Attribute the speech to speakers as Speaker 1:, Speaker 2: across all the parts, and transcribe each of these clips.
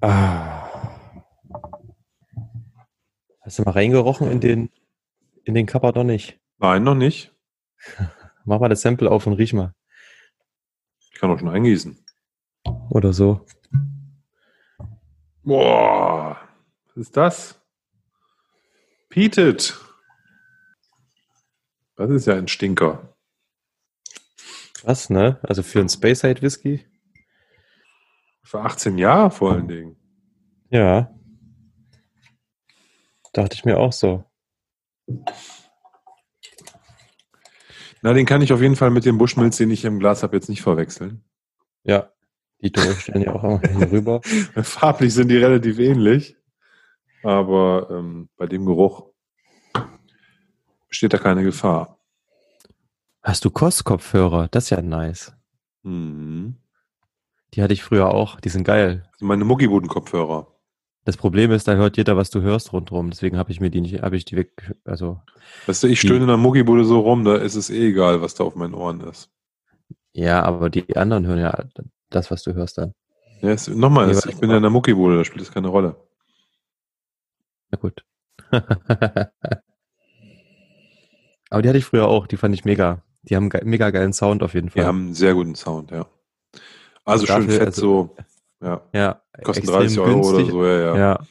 Speaker 1: Ah. Hast du mal reingerochen in den, in den Kappa noch nicht?
Speaker 2: Nein, noch nicht.
Speaker 1: Mach mal das Sample auf und riech mal.
Speaker 2: Ich kann auch schon eingießen.
Speaker 1: Oder so.
Speaker 2: Boah, was ist das? Peated. Das ist ja ein Stinker.
Speaker 1: Was, ne? Also für einen Space Side Whisky?
Speaker 2: Für 18 Jahre vor allen Dingen.
Speaker 1: Ja. Dachte ich mir auch so.
Speaker 2: Na, den kann ich auf jeden Fall mit dem Buschmilz, den ich im Glas habe, jetzt nicht verwechseln.
Speaker 1: Ja. Die stellen ja auch immer rüber.
Speaker 2: Farblich sind die relativ ähnlich. Aber ähm, bei dem Geruch besteht da keine Gefahr.
Speaker 1: Hast du Kost-Kopfhörer? Das ist ja nice.
Speaker 2: Mhm.
Speaker 1: Die hatte ich früher auch. Die sind geil.
Speaker 2: Das sind meine Muckibuden-Kopfhörer.
Speaker 1: Das Problem ist, da hört jeder, was du hörst rundherum. Deswegen habe ich mir die nicht, habe ich die weg, also.
Speaker 2: Weißt du, ich
Speaker 1: Die-
Speaker 2: stöhne in der Muckibude so rum, da ist es eh egal, was da auf meinen Ohren ist.
Speaker 1: Ja, aber die anderen hören ja das, was du hörst dann.
Speaker 2: Ja, es, nochmal,
Speaker 1: Nee,
Speaker 2: ich bin ja in der Muckibude, da spielt es keine Rolle.
Speaker 1: Na gut. aber die hatte ich früher auch. Die fand ich mega. Die haben ge mega geilen Sound auf jeden
Speaker 2: Die
Speaker 1: Fall.
Speaker 2: haben einen sehr guten Sound, ja. Also
Speaker 1: Dafür,
Speaker 2: schön fett
Speaker 1: also-
Speaker 2: so. Ja,
Speaker 1: ja,
Speaker 2: kosten
Speaker 1: extrem
Speaker 2: 30 Euro oder
Speaker 1: günstig.
Speaker 2: so, ja, ja.
Speaker 1: Ja,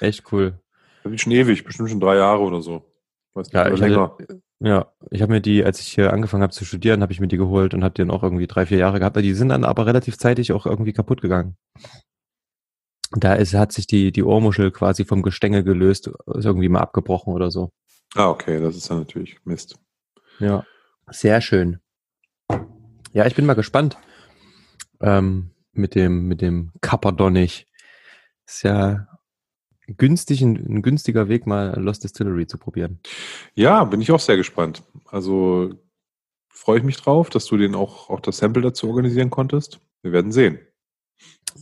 Speaker 1: echt cool.
Speaker 2: Das ist schon ewig, bestimmt schon drei Jahre oder so. Nicht,
Speaker 1: Ja,
Speaker 2: oder
Speaker 1: ich
Speaker 2: länger.
Speaker 1: hatte, ja, ich habe mir die, als ich hier angefangen habe zu studieren, habe ich mir die geholt und habe die dann auch irgendwie drei, vier Jahre gehabt. Die sind dann aber relativ zeitig auch irgendwie kaputt gegangen. Da ist, hat sich die, die Ohrmuschel quasi vom Gestänge gelöst, ist irgendwie mal abgebrochen oder so.
Speaker 2: Ah, okay, das ist dann natürlich Mist.
Speaker 1: Ja. Sehr schön. Ja, ich bin mal gespannt. Ähm, mit dem, mit dem Kapperdonnig. Ist ja günstig, ein, ein günstiger Weg, mal Lost Distillery zu probieren.
Speaker 2: Ja, bin ich auch sehr gespannt. Also freue ich mich drauf, dass du den auch, auch das Sample dazu organisieren konntest. Wir werden sehen,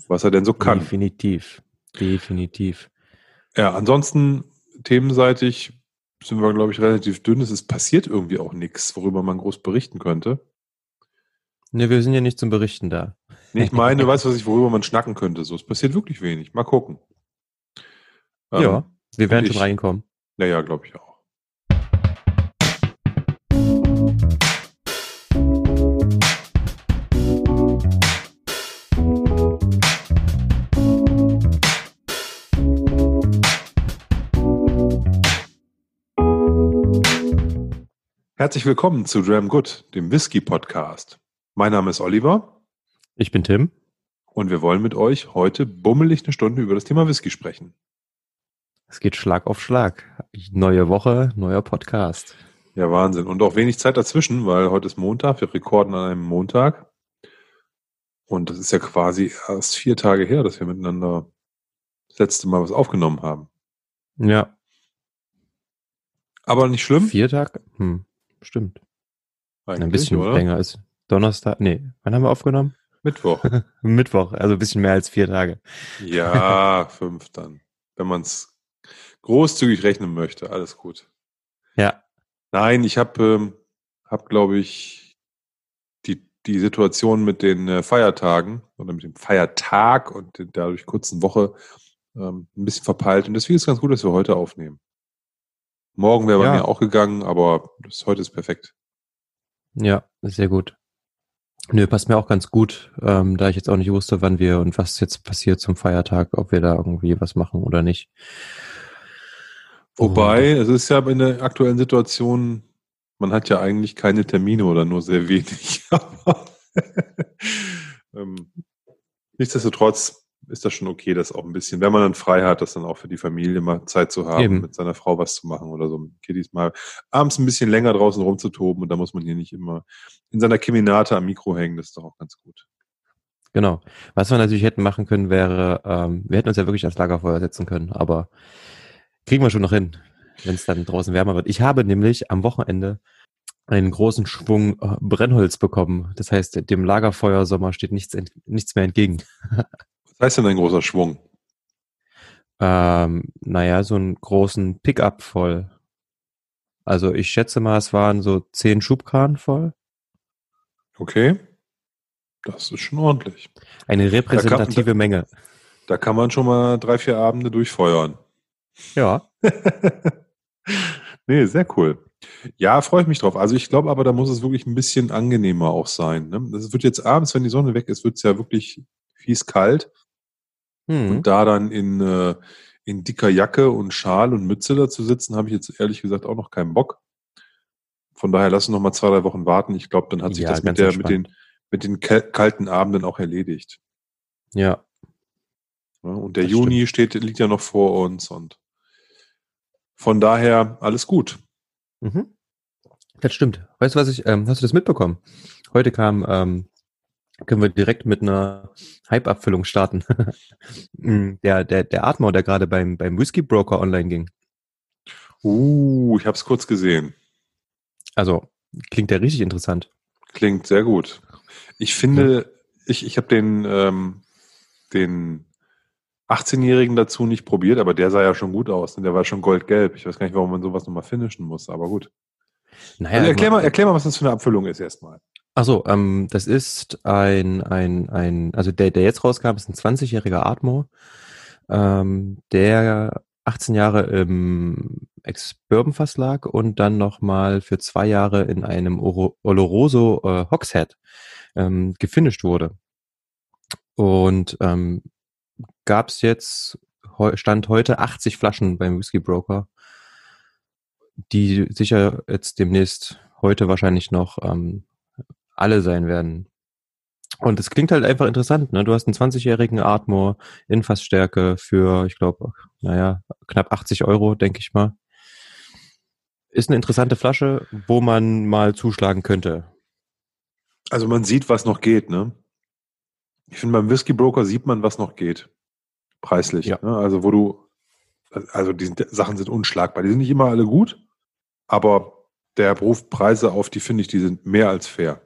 Speaker 2: was er denn so kann.
Speaker 1: Definitiv. Definitiv.
Speaker 2: Ja, ansonsten themenseitig sind wir, glaube ich, relativ dünn. Es ist passiert irgendwie auch nichts, worüber man groß berichten könnte.
Speaker 1: Ne, wir sind ja nicht zum Berichten da.
Speaker 2: Nee, ich meine, weißt du, was ich, worüber man schnacken könnte? So, es passiert wirklich wenig. Mal gucken. Ähm,
Speaker 1: ja, wir werden schon reinkommen.
Speaker 2: Ja, ja, glaube ich auch. Herzlich willkommen zu Dram Good, dem Whisky Podcast. Mein Name ist Oliver
Speaker 1: Ich bin Tim.
Speaker 2: und wir wollen mit euch heute bummelig eine Stunde über das Thema Whisky sprechen.
Speaker 1: Es geht Schlag auf Schlag. Neue Woche, neuer Podcast.
Speaker 2: Ja, Wahnsinn. Und auch wenig Zeit dazwischen, weil heute ist Montag. Wir rekorden an einem Montag. Und das ist ja quasi erst vier Tage her, dass wir miteinander das letzte Mal was aufgenommen haben.
Speaker 1: Ja,
Speaker 2: Aber nicht schlimm.
Speaker 1: vier Tage? Hm, stimmt.
Speaker 2: Eigentlich,
Speaker 1: Ein bisschen
Speaker 2: oder?
Speaker 1: länger als Donnerstag. Nee, wann haben wir aufgenommen?
Speaker 2: Mittwoch.
Speaker 1: Mittwoch, also ein bisschen mehr als vier Tage.
Speaker 2: Ja, fünf dann. Wenn man es großzügig rechnen möchte. Alles gut.
Speaker 1: Ja,
Speaker 2: Nein, ich habe, ähm, hab, glaube ich, die, die Situation mit den äh, Feiertagen oder mit dem Feiertag und der dadurch kurzen Woche ähm, ein bisschen verpeilt. Und deswegen ist es ganz gut, dass wir heute aufnehmen. Morgen wäre bei
Speaker 1: Ja.
Speaker 2: mir auch gegangen, aber das, heute ist perfekt.
Speaker 1: ja, sehr gut. Nö, passt mir auch ganz gut, ähm, da ich jetzt auch nicht wusste, wann wir und was jetzt passiert zum Feiertag, ob wir da irgendwie was machen oder nicht.
Speaker 2: Wobei, es ist ja in der aktuellen Situation, man hat ja eigentlich keine Termine oder nur sehr wenig. Aber ähm, nichtsdestotrotz ist das schon okay, das auch ein bisschen, wenn man dann frei hat, das dann auch für die Familie mal Zeit zu haben,
Speaker 1: Eben.
Speaker 2: mit seiner Frau was zu machen oder so. Mit Kiddies mal abends ein bisschen länger draußen rumzutoben und da muss man hier nicht immer in seiner Keminate am Mikro hängen, das ist doch auch ganz gut.
Speaker 1: Genau. Was wir natürlich hätten machen können, wäre, ähm, wir hätten uns ja wirklich ans Lagerfeuer setzen können, aber kriegen wir schon noch hin, wenn es dann draußen wärmer wird. Ich habe nämlich am Wochenende einen großen Schwung äh, Brennholz bekommen. Das heißt, dem Lagerfeuersommer steht nichts, nichts mehr entgegen.
Speaker 2: Was heißt denn ein großer Schwung?
Speaker 1: Ähm, naja, so einen großen Pickup voll. Also ich schätze mal, es waren so zehn Schubkarren voll.
Speaker 2: Okay. Das ist schon ordentlich.
Speaker 1: Eine repräsentative
Speaker 2: Da kann-
Speaker 1: Menge.
Speaker 2: Da kann man schon mal drei, vier Abende durchfeuern.
Speaker 1: Ja.
Speaker 2: nee, sehr cool. Ja, freue ich mich drauf. Also ich glaube aber, da muss es wirklich ein bisschen angenehmer auch sein. Ne? Das wird jetzt abends, wenn die Sonne weg ist, wird es ja wirklich fies kalt.
Speaker 1: Hm.
Speaker 2: Und da dann in, äh, in dicker Jacke und Schal und Mütze da zu sitzen, habe ich jetzt ehrlich gesagt auch noch keinen Bock. Von daher lassen noch mal zwei, drei Wochen warten. Ich glaube, dann hat sich
Speaker 1: Ja,
Speaker 2: das mit, der, mit, den, mit den kalten Abenden auch erledigt.
Speaker 1: Ja.
Speaker 2: Ja, und der
Speaker 1: Das
Speaker 2: Juni steht, liegt ja noch vor uns und von daher alles gut.
Speaker 1: Mhm. Das stimmt. Weißt du, was ich, ähm, hast du das mitbekommen? Heute kam, ähm, können wir direkt mit einer Hype-Abfüllung starten. Mm, der, der, der Atmor, der gerade beim, beim Whisky Broker online ging.
Speaker 2: Uh, ich habe es kurz gesehen.
Speaker 1: Also, klingt ja richtig interessant.
Speaker 2: Klingt sehr gut. Ich finde, ich, ich habe den, ähm, den 18-Jährigen dazu nicht probiert, aber der sah ja schon gut aus. Und der war schon goldgelb. Ich weiß gar nicht, warum man sowas nochmal finishen muss, aber gut.
Speaker 1: Naja,
Speaker 2: Also erklär,
Speaker 1: mal,
Speaker 2: erklär mal, was das für eine Abfüllung ist erstmal.
Speaker 1: Ach so, ähm, das ist ein, ein, ein, also der, der jetzt rauskam, ist ein 20-jähriger Atmo, ähm, der 18 Jahre im Ex-Bourbon-Fass lag und dann nochmal für zwei Jahre in einem Oro- Oloroso äh, Hogshead ähm, gefinisht wurde. Und ähm, gab es jetzt, stand heute 80 Flaschen beim Whisky Broker, die sicher jetzt demnächst heute wahrscheinlich noch ähm, alle sein werden. Und es klingt halt einfach interessant, ne? Du hast einen 20-jährigen Atmor in Fassstärke für, ich glaube, naja, knapp 80 Euro, denke ich mal. Ist eine interessante Flasche, wo man mal zuschlagen könnte.
Speaker 2: Also man sieht, was noch geht, ne? Ich finde, beim Whisky Broker sieht man, was noch geht. Preislich.
Speaker 1: Ja.
Speaker 2: Ne? Also wo du, also die Sachen sind unschlagbar. Die sind nicht immer alle gut, aber der ruft Preise auf, die finde ich, die sind mehr als fair.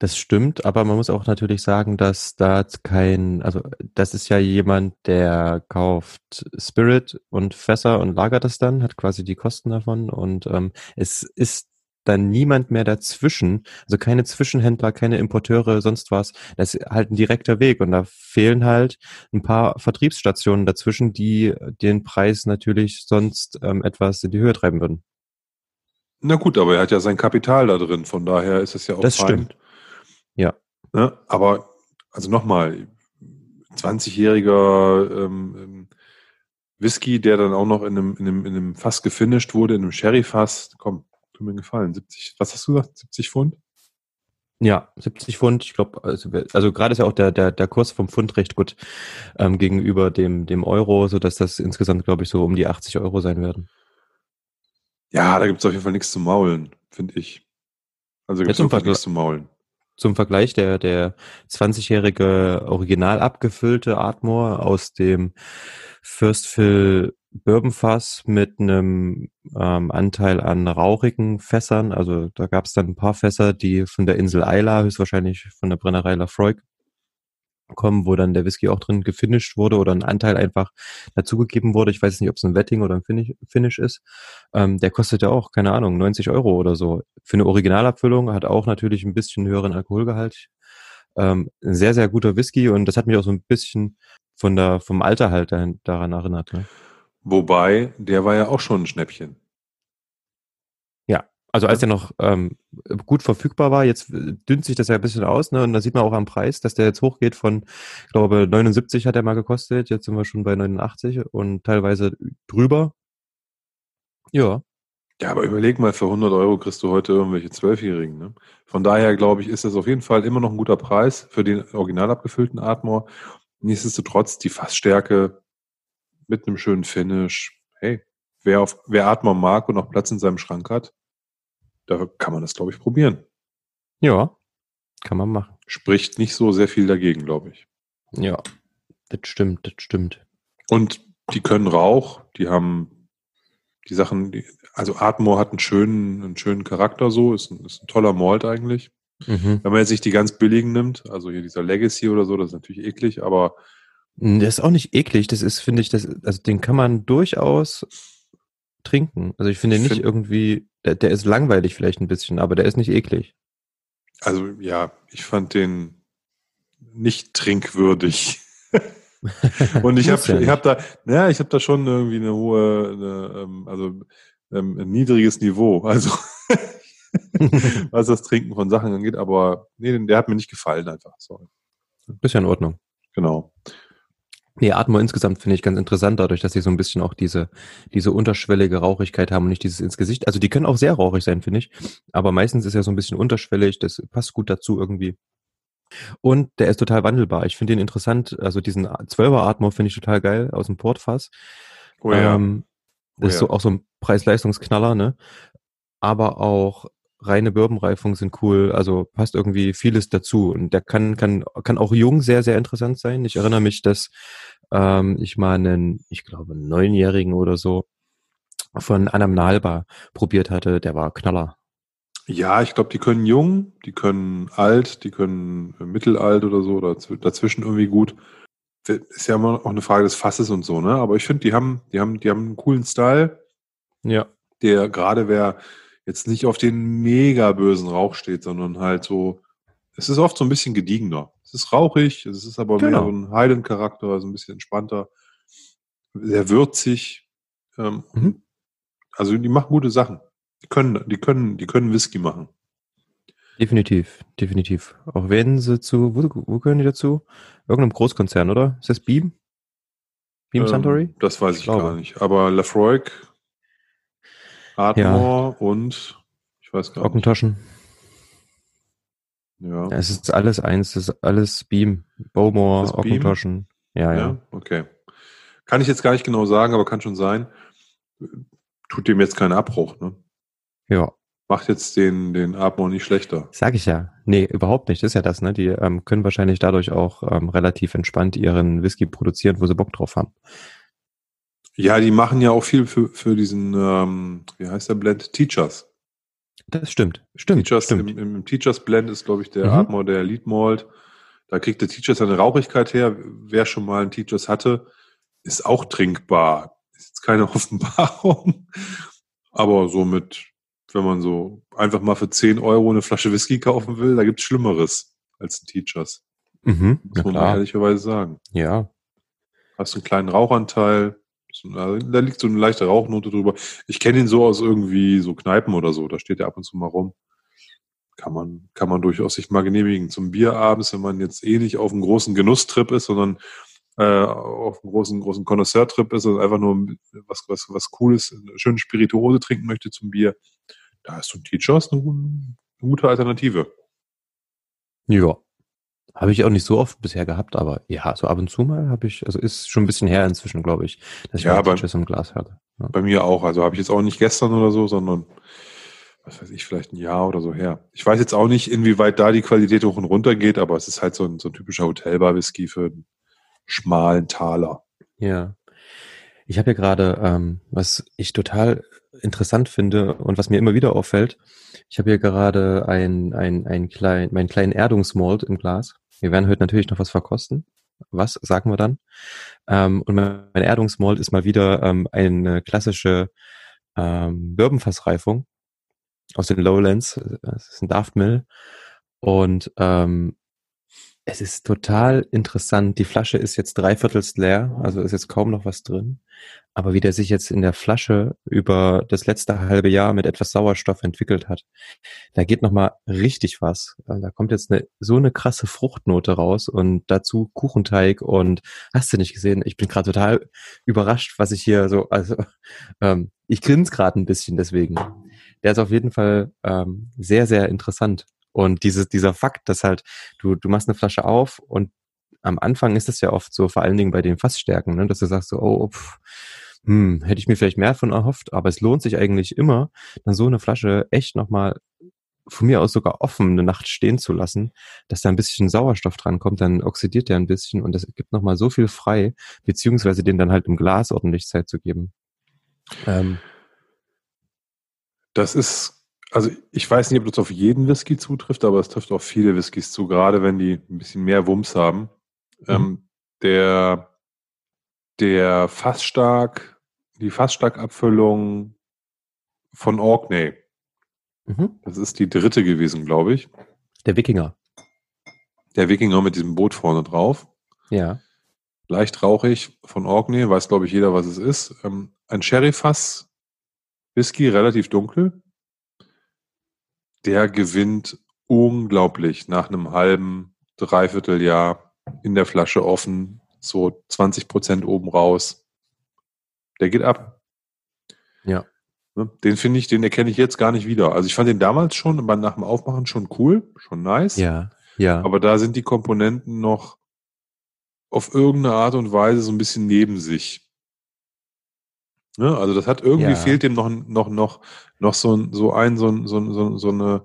Speaker 1: Das stimmt, aber man muss auch natürlich sagen, dass da kein, also das ist ja jemand, der kauft Spirit und Fässer und lagert das dann, hat quasi die Kosten davon und ähm, es ist dann niemand mehr dazwischen, also keine Zwischenhändler, keine Importeure, sonst was. Das ist halt ein direkter Weg und da fehlen halt ein paar Vertriebsstationen dazwischen, die den Preis natürlich sonst ähm, etwas in die Höhe treiben würden.
Speaker 2: Na gut, aber er hat ja sein Kapital da drin, von daher ist es ja auch
Speaker 1: Das
Speaker 2: fein.
Speaker 1: stimmt. Ja.
Speaker 2: Ne? Aber, also nochmal, 20-jähriger ähm, ähm, Whisky, der dann auch noch in einem, in einem, in einem Fass gefinisht wurde, in einem Sherry-Fass, komm, tut mir gefallen, 70, was hast du gesagt, 70 Pfund?
Speaker 1: Ja, 70 Pfund, ich glaube, also, also gerade ist ja auch der, der, der Kurs vom Pfund recht gut ähm, gegenüber dem, dem Euro, so dass das insgesamt, glaube ich, so um die 80 Euro sein werden.
Speaker 2: Ja, da gibt's auf jeden Fall nichts zu maulen, finde ich. Also
Speaker 1: Jetzt im
Speaker 2: wirklich
Speaker 1: Vergleich-
Speaker 2: nichts zu maulen.
Speaker 1: Zum Vergleich, der, der 20-jährige original abgefüllte Atmor aus dem First Fill Bourbon mit einem ähm, Anteil an rauchigen Fässern. Also da gab es dann ein paar Fässer, die von der Insel Isla, höchstwahrscheinlich von der Brennerei Lafroig, kommen, wo dann der Whisky auch drin gefinisht wurde oder ein Anteil einfach dazugegeben wurde. Ich weiß nicht, ob es ein Wetting oder ein Finish, Finish ist. Ähm, der kostet ja auch, keine Ahnung, 90 Euro oder so. Für eine Originalabfüllung hat auch natürlich ein bisschen höheren Alkoholgehalt. Ähm, ein sehr, sehr guter Whisky und das hat mich auch so ein bisschen von der, vom Alter halt daran erinnert. Ne?
Speaker 2: Wobei, der war ja auch schon ein Schnäppchen.
Speaker 1: Also als der noch ähm, gut verfügbar war, jetzt äh, dünnt sich das ja ein bisschen aus, ne? Und da sieht man auch am Preis, dass der jetzt hochgeht von, ich glaube, 79 hat er mal gekostet, jetzt sind wir schon bei 89 und teilweise drüber. Ja,
Speaker 2: Ja, aber überleg mal, für 100 Euro kriegst du heute irgendwelche Zwölfjährigen. Ne? Von daher glaube ich, ist das auf jeden Fall immer noch ein guter Preis für den original abgefüllten Atmor. Nichtsdestotrotz die Fassstärke mit einem schönen Finish. Hey, wer, auf, wer Atmor mag und noch Platz in seinem Schrank hat, da kann man das, glaube ich, probieren.
Speaker 1: ja, kann man machen.
Speaker 2: Spricht nicht so sehr viel dagegen, glaube ich.
Speaker 1: Ja, das stimmt, das stimmt.
Speaker 2: Und die können Rauch, die haben die Sachen, die, also Atmor hat einen schönen, einen schönen Charakter so, ist ein, ist ein toller Malt eigentlich.
Speaker 1: Mhm.
Speaker 2: Wenn man jetzt nicht die ganz billigen nimmt, also hier dieser Legacy oder so, das ist natürlich eklig, aber
Speaker 1: Das ist auch nicht eklig, das ist, finde ich, das, also den kann man durchaus trinken. Also ich finde
Speaker 2: Ich
Speaker 1: nicht
Speaker 2: find-
Speaker 1: irgendwie, der, der ist langweilig vielleicht ein bisschen, aber der ist nicht eklig.
Speaker 2: also ja, ich fand den nicht trinkwürdig. Und ich habe
Speaker 1: ja
Speaker 2: ich hab da, ja, ich habe da schon irgendwie eine hohe, eine, ähm, also ähm, ein niedriges Niveau, also was das Trinken von Sachen angeht, aber nee, der hat mir nicht gefallen einfach. Sorry.
Speaker 1: Ist ja in Ordnung.
Speaker 2: Genau.
Speaker 1: Nee, Atmo insgesamt finde ich ganz interessant, dadurch, dass sie so ein bisschen auch diese, diese unterschwellige Rauchigkeit haben und nicht dieses ins Gesicht. Also die können auch sehr rauchig sein, finde ich. Aber meistens ist er so ein bisschen unterschwellig, das passt gut dazu irgendwie. Und der ist total wandelbar. Ich finde ihn interessant. Also diesen 12er Atmo finde ich total geil aus dem Portfass.
Speaker 2: Oh ja.
Speaker 1: Ähm,
Speaker 2: Oh
Speaker 1: das ist
Speaker 2: ja.
Speaker 1: so auch so ein Preis-Leistungsknaller, ne? Aber auch reine Bourbonreifung sind cool, also passt irgendwie vieles dazu. Und der kann, kann, kann auch jung sehr, sehr interessant sein. Ich erinnere mich, dass ähm, ich mal einen, ich glaube, Neunjährigen oder so von Anamnalba probiert hatte, der war Knaller.
Speaker 2: Ja, ich glaube, die können jung, die können alt, die können mittelalt oder so, oder zw- dazwischen irgendwie gut. Ist ja immer auch eine Frage des Fasses und so, ne? Aber ich finde, die haben, die haben, die haben einen coolen Style,
Speaker 1: Ja.
Speaker 2: der gerade wer jetzt nicht auf den mega bösen Rauch steht, sondern halt so, es ist oft so ein bisschen gediegener. Es ist rauchig, es ist aber
Speaker 1: Genau.
Speaker 2: mehr so ein Heidencharakter, also ein bisschen entspannter, sehr würzig. Ähm,
Speaker 1: Mhm.
Speaker 2: Also die machen gute Sachen. Die können, die können, die können Whisky machen.
Speaker 1: Definitiv, definitiv. Auch wenn sie zu, wo, wo gehören die dazu? Irgendeinem Großkonzern, oder? Ist das Beam? Beam
Speaker 2: Ähm,
Speaker 1: Suntory?
Speaker 2: Das weiß
Speaker 1: Ich
Speaker 2: ich, gar nicht. Aber Lafroig, Ardmore und ich weiß gar nicht.
Speaker 1: Ockentaschen.
Speaker 2: Ja.
Speaker 1: Ja, es ist alles eins, es ist alles Beam. Bowmore? Ockentaschen. Ja, ja.
Speaker 2: ja, okay. Kann ich jetzt gar nicht genau sagen, aber kann schon sein. Tut dem jetzt keinen Abbruch, ne?
Speaker 1: Ja,
Speaker 2: Macht jetzt den, den Ardmore nicht schlechter.
Speaker 1: sag ich ja. Nee, überhaupt nicht. Das ist ja das, ne? Die ähm, können wahrscheinlich dadurch auch ähm, relativ entspannt ihren Whisky produzieren, wo sie Bock drauf haben.
Speaker 2: Ja, die machen ja auch viel für, für diesen, ähm, wie heißt der Blend? Teachers.
Speaker 1: Das stimmt. Stimmt.
Speaker 2: Teachers
Speaker 1: stimmt.
Speaker 2: Im, im Teachers Blend ist, glaube ich, der
Speaker 1: Mhm.
Speaker 2: Ardmore der Lead Malt. Da kriegt der Teachers eine Rauchigkeit her. Wer schon mal einen Teachers hatte, ist auch trinkbar. Ist jetzt keine Offenbarung. Aber so mit, wenn man so einfach mal für 10 Euro eine Flasche Whisky kaufen will, da gibt's Schlimmeres als ein Teachers.
Speaker 1: Mhm.
Speaker 2: Muss man ehrlicherweise sagen.
Speaker 1: Ja.
Speaker 2: Hast einen kleinen Rauchanteil. Da liegt so eine leichte Rauchnote drüber. Ich kenne ihn so aus irgendwie so Kneipen oder so. Da steht er ab und zu mal rum. Kann man, kann man durchaus sich mal genehmigen. Zum Bier abends, wenn man jetzt eh nicht auf einem großen Genusstrip ist, sondern äh, auf einem großen, großen Connoisseur-Trip ist und einfach nur was, was, was Cooles, eine schöne Spirituose trinken möchte zum Bier. Da ist so ein Teachers eine, eine gute Alternative.
Speaker 1: Ja. Habe ich auch nicht so oft bisher gehabt, aber ja, so ab und zu mal habe ich, also ist schon ein bisschen her inzwischen, glaube ich, dass ich
Speaker 2: Ja,
Speaker 1: mal Teachers im Glas hatte. Ja.
Speaker 2: Bei mir auch. Also habe ich jetzt auch nicht gestern oder so, sondern was weiß ich, vielleicht ein Jahr oder so her. Ich weiß jetzt auch nicht, inwieweit da die Qualität hoch und runter geht, aber es ist halt so ein, so ein typischer Hotelbar-Whisky für einen schmalen Taler.
Speaker 1: Ja. Ich habe ja gerade, ähm, was ich total interessant finde und was mir immer wieder auffällt, ich habe hier gerade ein, ein, ein klein, meinen kleinen Erdungsmalt im Glas. Wir werden heute natürlich noch was verkosten. Was sagen wir dann? Ähm, und mein, Erdungsmalt ist mal wieder ähm, eine klassische ähm, Bourbonfassreifung aus den Lowlands. Es ist ein Daft Mill. Und ähm, es ist total interessant. Die Flasche ist jetzt dreiviertels leer, also ist jetzt kaum noch was drin. Aber wie der sich jetzt in der Flasche über das letzte halbe Jahr mit etwas Sauerstoff entwickelt hat, da geht noch mal richtig was. Also Da kommt jetzt eine, so eine krasse Fruchtnote raus und dazu Kuchenteig und hast du nicht gesehen? Ich bin gerade total überrascht, was ich hier so, also ähm, ich grinse gerade ein bisschen deswegen. Der ist auf jeden Fall ähm, sehr, sehr interessant. Und dieses, dieser Fakt, dass halt, du, du machst eine Flasche auf und am Anfang ist es ja oft so, vor allen Dingen bei den Fassstärken, ne, dass du sagst so, oh, pff, hm, hätte ich mir vielleicht mehr von erhofft, aber es lohnt sich eigentlich immer, dann so eine Flasche echt nochmal von mir aus sogar offen eine Nacht stehen zu lassen, dass da ein bisschen Sauerstoff dran kommt, dann oxidiert der ein bisschen und das gibt nochmal so viel frei, beziehungsweise den dann halt im Glas ordentlich Zeit zu geben. Ähm,
Speaker 2: Das ist, also ich weiß nicht, ob das auf jeden Whisky zutrifft, aber es trifft auf viele Whiskys zu, gerade wenn die ein bisschen mehr Wumms haben. Ähm, der, der Fassstark, die Fassstark-Abfüllung von Orkney,
Speaker 1: mhm.
Speaker 2: das ist die dritte gewesen, glaube ich.
Speaker 1: Der Wikinger.
Speaker 2: Der Wikinger mit diesem Boot vorne drauf.
Speaker 1: Ja.
Speaker 2: leicht rauchig von Orkney, weiß glaube ich jeder, was es ist. Ähm, ein Sherryfass, Whisky, relativ dunkel. Der gewinnt unglaublich nach einem halben, dreiviertel Jahr in der Flasche offen, so 20 Prozent oben raus. Der geht ab.
Speaker 1: Ja.
Speaker 2: Ne? Den finde ich, den erkenne ich jetzt gar nicht wieder. Also ich fand den damals schon, aber nach dem Aufmachen schon cool, schon nice.
Speaker 1: Ja, ja.
Speaker 2: Aber da sind die Komponenten noch auf irgendeine Art und Weise so ein bisschen neben sich. Ne? Also das hat irgendwie
Speaker 1: Ja.
Speaker 2: fehlt dem noch noch noch noch so ein so ein so, ein, so, so, so eine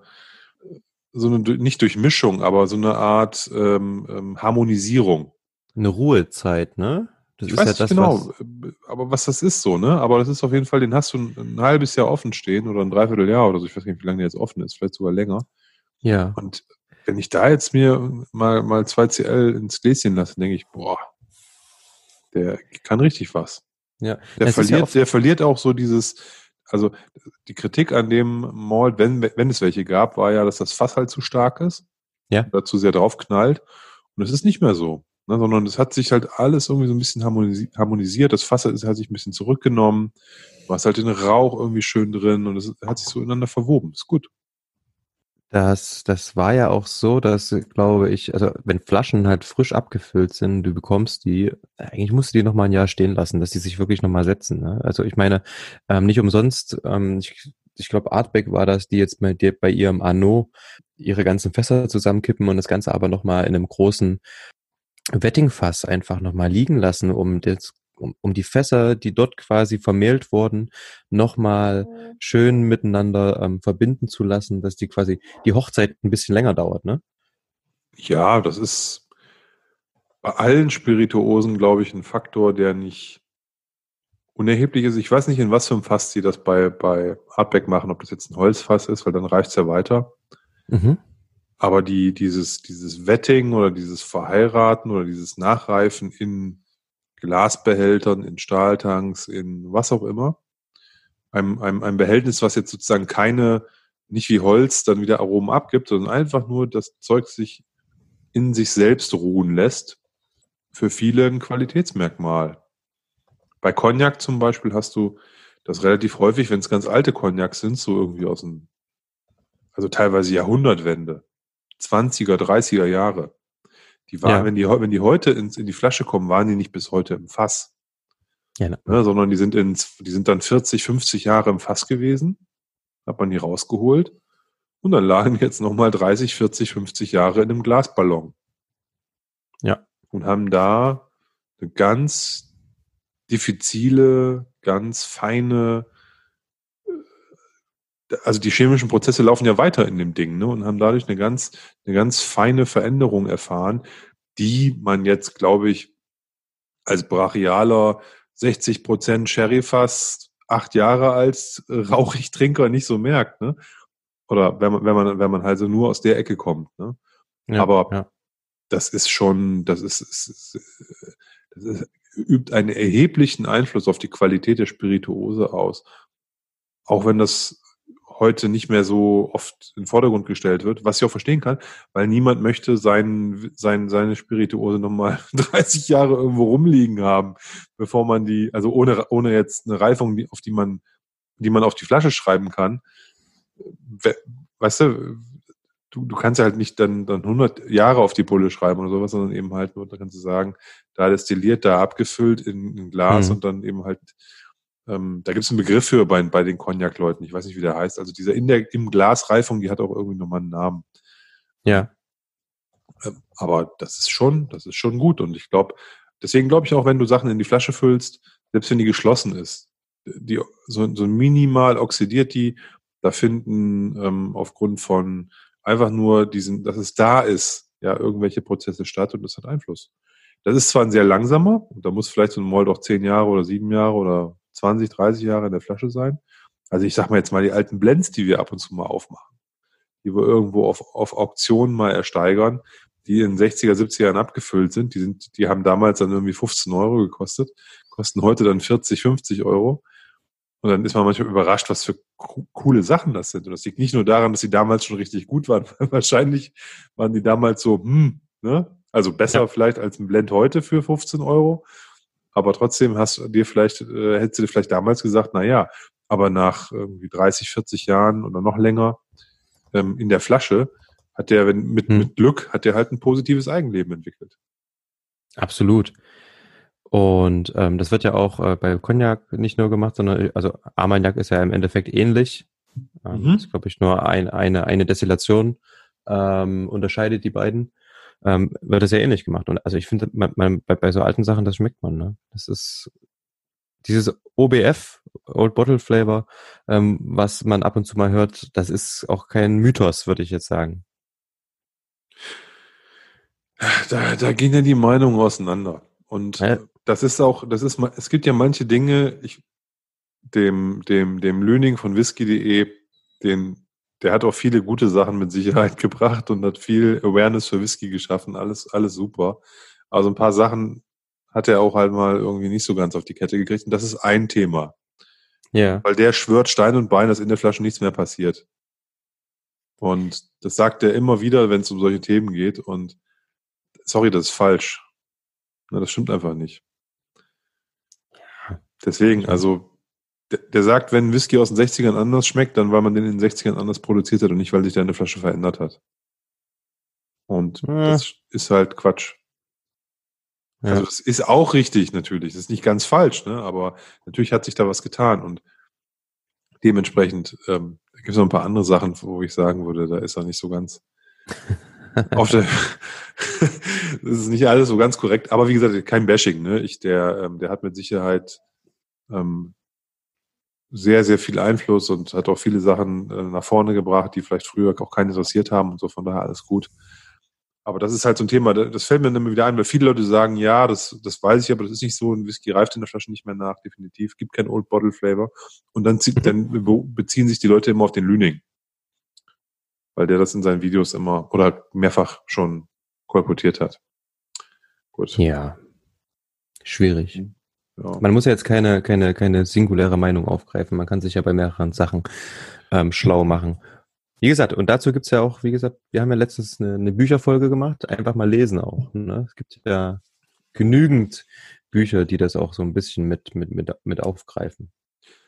Speaker 2: so eine nicht Durchmischung, aber so eine Art ähm, ähm, Harmonisierung.
Speaker 1: Eine Ruhezeit, ne? Das
Speaker 2: Ich
Speaker 1: ist
Speaker 2: weiß
Speaker 1: ja
Speaker 2: nicht
Speaker 1: das,
Speaker 2: genau,
Speaker 1: was.
Speaker 2: äh, aber was das ist so, ne? Aber das ist auf jeden Fall, den hast du ein, ein halbes Jahr offen stehen oder ein Dreivierteljahr oder so. Ich weiß nicht, wie lange der jetzt offen ist, vielleicht sogar länger.
Speaker 1: Ja.
Speaker 2: Und wenn ich da jetzt mir mal, mal 2 CL ins Gläschen lasse, denke ich, boah, der kann richtig was.
Speaker 1: Ja.
Speaker 2: Der
Speaker 1: ja
Speaker 2: verliert,
Speaker 1: oft-
Speaker 2: der verliert auch so dieses, also die Kritik an dem Malt, wenn, wenn es welche gab, war ja, dass das Fass halt zu stark ist.
Speaker 1: Ja.
Speaker 2: Oder zu sehr drauf knallt. Und es ist nicht mehr so. Ne, sondern es hat sich halt alles irgendwie so ein bisschen harmonisi harmonisiert. Das Fass hat sich ein bisschen zurückgenommen. Du hast halt den Rauch irgendwie schön drin und es hat sich so ineinander verwoben. Ist gut.
Speaker 1: Das, das war ja auch so, dass, glaube ich, also wenn Flaschen halt frisch abgefüllt sind, du bekommst die, eigentlich musst du die noch mal ein Jahr stehen lassen, dass die sich wirklich noch mal setzen. Ne? Also ich meine, ähm, nicht umsonst, ähm, ich, ich glaube Artback war das, die jetzt bei, bei ihrem Anno ihre ganzen Fässer zusammenkippen und das Ganze aber noch mal in einem großen Wettingfass einfach noch mal liegen lassen, um das um, um die Fässer, die dort quasi vermehlt wurden, nochmal schön miteinander ähm, verbinden zu lassen, dass die quasi die Hochzeit ein bisschen länger dauert, ne?
Speaker 2: Ja, das ist bei allen Spirituosen, glaube ich, ein Faktor, der nicht unerheblich ist. Ich weiß nicht, in was für einem Fass sie das bei, bei Artback machen, ob das jetzt ein Holzfass ist, weil dann reicht's ja weiter.
Speaker 1: Mhm.
Speaker 2: Aber die, dieses, dieses Wetting oder dieses Verheiraten oder dieses Nachreifen in Glasbehältern, in Stahltanks, in was auch immer, einem, einem, einem Behältnis, was jetzt sozusagen keine, nicht wie Holz dann wieder Aromen abgibt, sondern einfach nur das Zeug sich in sich selbst ruhen lässt, für viele ein Qualitätsmerkmal. Bei Cognac zum Beispiel hast du das relativ häufig, wenn es ganz alte Cognacs sind, so irgendwie aus dem, also teilweise Jahrhundertwende, 20er, 30er Jahre. Die waren,
Speaker 1: Ja.
Speaker 2: wenn die, wenn die heute ins, in die Flasche kommen, waren die nicht bis heute im Fass.
Speaker 1: Ja, ne?
Speaker 2: Sondern die sind in, die sind dann 40, 50 Jahre im Fass gewesen, hat man die rausgeholt und dann lagen jetzt nochmal 30, 40, 50 Jahre in einem Glasballon.
Speaker 1: Ja.
Speaker 2: Und haben da eine ganz diffizile, ganz feine, also die chemischen Prozesse laufen ja weiter in dem Ding, ne, und haben dadurch eine ganz, eine ganz feine Veränderung erfahren, die man jetzt, glaube ich, als brachialer 60 Prozent Sherryfass, acht Jahre als äh, Rauchigtrinker nicht so merkt, ne? Oder wenn man, wenn man, wenn man halt so nur aus der Ecke kommt, ne?
Speaker 1: Ja,
Speaker 2: Aber
Speaker 1: ja.
Speaker 2: das ist schon, das ist, ist, ist das ist, übt einen erheblichen Einfluss auf die Qualität der Spirituose aus. Auch wenn das heute nicht mehr so oft in den Vordergrund gestellt wird, was ich auch verstehen kann, weil niemand möchte sein, sein, seine Spirituose nochmal 30 Jahre irgendwo rumliegen haben, bevor man die, also ohne, ohne jetzt eine Reifung, die, auf die man, die man auf die Flasche schreiben kann. We- Weißt du, du, du kannst ja halt nicht dann, dann 100 Jahre auf die Pulle schreiben oder sowas, sondern eben halt nur, da kannst du sagen, da destilliert, da abgefüllt in, in Glas
Speaker 1: Mhm.
Speaker 2: und dann eben halt, ähm, da gibt es einen Begriff für bei, bei den Cognac-Leuten, ich weiß nicht, wie der heißt. Also dieser in der, im Glasreifung, die hat auch irgendwie nochmal einen Namen.
Speaker 1: Ja,
Speaker 2: Ähm, Aber das ist schon, das ist schon gut. Und ich glaube, deswegen glaube ich auch, wenn du Sachen in die Flasche füllst, selbst wenn die geschlossen ist, die, so, so minimal oxidiert die, da finden ähm, aufgrund von einfach nur diesen, dass es da ist, ja, irgendwelche Prozesse statt und das hat Einfluss. Das ist zwar ein sehr langsamer, und da muss vielleicht so ein Mold auch zehn Jahre oder sieben Jahre oder 20, 30 Jahre in der Flasche sein. Also ich sag mal jetzt mal die alten Blends, die wir ab und zu mal aufmachen, die wir irgendwo auf, auf Auktionen mal ersteigern, die in 60er, 70er Jahren abgefüllt sind. Die sind, die haben damals dann irgendwie 15 Euro gekostet, kosten heute dann 40, 50 Euro. Und dann ist man manchmal überrascht, was für co- coole Sachen das sind. Und das liegt nicht nur daran, dass sie damals schon richtig gut waren, weil wahrscheinlich waren die damals so, hm, ne? Also besser ja. vielleicht als ein Blend heute für 15 Euro. Aber trotzdem hast du dir vielleicht, äh, hättest du dir vielleicht damals gesagt, na ja, aber nach irgendwie 30, 40 Jahren oder noch länger ähm, in der Flasche hat der, wenn, mit, hm. mit Glück, hat der halt ein positives Eigenleben entwickelt.
Speaker 1: Absolut. Und ähm, das wird ja auch äh, bei Cognac nicht nur gemacht, sondern also Armagnac ist ja im Endeffekt ähnlich. Ähm, mhm. Das ist, glaube ich, nur ein, eine, eine Destillation ähm, unterscheidet die beiden. Ähm, wird das ja ähnlich gemacht. Und also ich finde, bei, bei so alten Sachen, das schmeckt man. Ne? Das ist dieses OBF, Old Bottle Flavor, ähm, was man ab und zu mal hört, das ist auch kein Mythos, würde ich jetzt sagen.
Speaker 2: Da, da gehen ja die Meinungen auseinander. Und ja. das ist auch, das ist, es gibt ja manche Dinge, ich, dem, dem, dem Löning von whisky.de, den, der hat auch viele gute Sachen mit Sicherheit gebracht und hat viel Awareness für Whisky geschaffen, alles, alles super. Also ein paar Sachen hat er auch halt mal irgendwie nicht so ganz auf die Kette gekriegt. Und das ist ein Thema. Ja. Weil der schwört Stein und Bein, dass in der Flasche nichts mehr passiert. Und das sagt er immer wieder, wenn es um solche Themen geht. Und sorry, das ist falsch. Na, das stimmt einfach nicht. Deswegen, also, der, sagt, wenn Whisky aus den 60ern anders schmeckt, dann weil man den in den 60ern anders produziert hat und nicht, weil sich deine Flasche verändert hat. Und ja. das ist halt Quatsch. Ja. Also das ist auch richtig natürlich. Das ist nicht ganz falsch, ne? aber natürlich hat sich da was getan und dementsprechend ähm, gibt es noch ein paar andere Sachen, wo ich sagen würde, da ist er nicht so ganz auf der das ist nicht alles so ganz korrekt, aber wie gesagt, kein Bashing, ne? Ich, der, ähm, der hat mit Sicherheit ähm, sehr, sehr viel Einfluss und hat auch viele Sachen äh, nach vorne gebracht, die vielleicht früher auch keinen interessiert haben und so, von daher alles gut. Aber das ist halt so ein Thema, das fällt mir immer wieder ein, weil viele Leute sagen, ja, das, das weiß ich, aber das ist nicht so, ein Whisky reift in der Flasche nicht mehr nach, definitiv, gibt kein Old Bottle Flavor. Und dann, zieht, dann beziehen sich die Leute immer auf den Lüning. Weil der das in seinen Videos immer oder mehrfach schon kolportiert hat.
Speaker 1: Gut. Ja. Schwierig. Ja. Man muss ja jetzt keine, keine, keine singuläre Meinung aufgreifen. Man kann sich ja bei mehreren Sachen ähm, schlau machen. Wie gesagt, und dazu gibt's ja auch, wie gesagt, wir haben ja letztens eine, eine Bücherfolge gemacht, einfach mal lesen auch. Ne? Es gibt ja genügend Bücher, die das auch so ein bisschen mit, mit, mit, mit aufgreifen.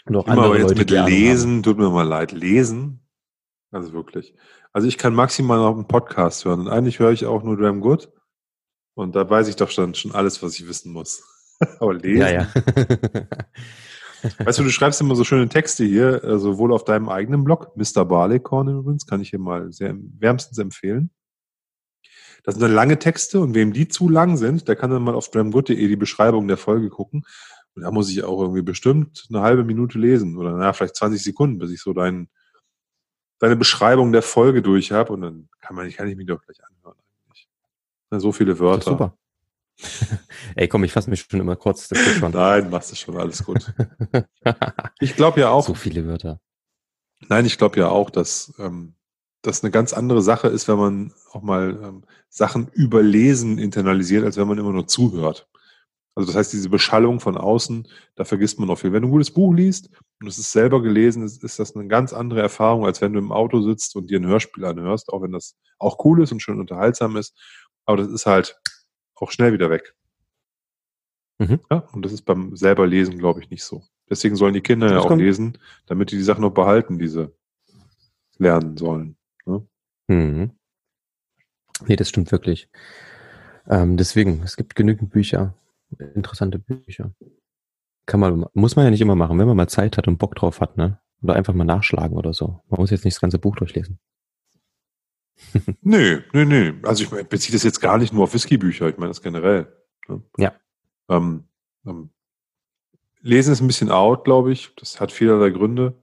Speaker 2: Und auch Immer andere jetzt Leute, mit Lesen, tut mir mal leid, lesen. Also wirklich. Also ich kann maximal noch einen Podcast hören. Und eigentlich höre ich auch nur Dram Good. Und da weiß ich doch schon, schon alles, was ich wissen muss. Aber lesen. Ja, ja. Weißt du, du schreibst immer so schöne Texte hier, äh, sowohl auf deinem eigenen Blog, Mr. Barleycorn übrigens, kann ich hier mal sehr wärmstens empfehlen. Das sind dann lange Texte und wem die zu lang sind, der kann dann mal auf dramgood.de die Beschreibung der Folge gucken. Und da muss ich auch irgendwie bestimmt eine halbe Minute lesen oder naja, vielleicht 20 Sekunden, bis ich so dein, deine Beschreibung der Folge durch habe und dann kann man, kann ich mich doch gleich anhören eigentlich. So viele Wörter. Super.
Speaker 1: Ey, komm, ich fasse mich schon immer kurz.
Speaker 2: schon. Nein, machst du schon, alles gut. ich glaube ja auch.
Speaker 1: So viele Wörter.
Speaker 2: Nein, ich glaube ja auch, dass ähm, das eine ganz andere Sache ist, wenn man auch mal ähm, Sachen überlesen internalisiert, als wenn man immer nur zuhört. Also das heißt, diese Beschallung von außen, da vergisst man noch viel. Wenn du ein gutes Buch liest und es ist selber gelesen, ist, ist das eine ganz andere Erfahrung, als wenn du im Auto sitzt und dir ein Hörspiel anhörst, auch wenn das auch cool ist und schön unterhaltsam ist. Aber das ist halt auch schnell wieder weg. Mhm. Ja, und das ist beim selber Lesen, glaube ich, nicht so. Deswegen sollen die Kinder ja auch lesen, damit die die Sachen noch behalten, die sie lernen sollen. Ne?
Speaker 1: Mhm. Nee, das stimmt wirklich. Ähm, deswegen, es gibt genügend Bücher, interessante Bücher. Kann man, muss man ja nicht immer machen, wenn man mal Zeit hat und Bock drauf hat, ne? Oder einfach mal nachschlagen oder so. Man muss jetzt nicht das ganze Buch durchlesen.
Speaker 2: nö, nö, nö. Also ich beziehe das jetzt gar nicht nur auf Whiskybücher, ich meine das generell.
Speaker 1: Ne? Ja.
Speaker 2: Ähm, ähm, Lesen ist ein bisschen out, glaube ich. Das hat vielerlei Gründe.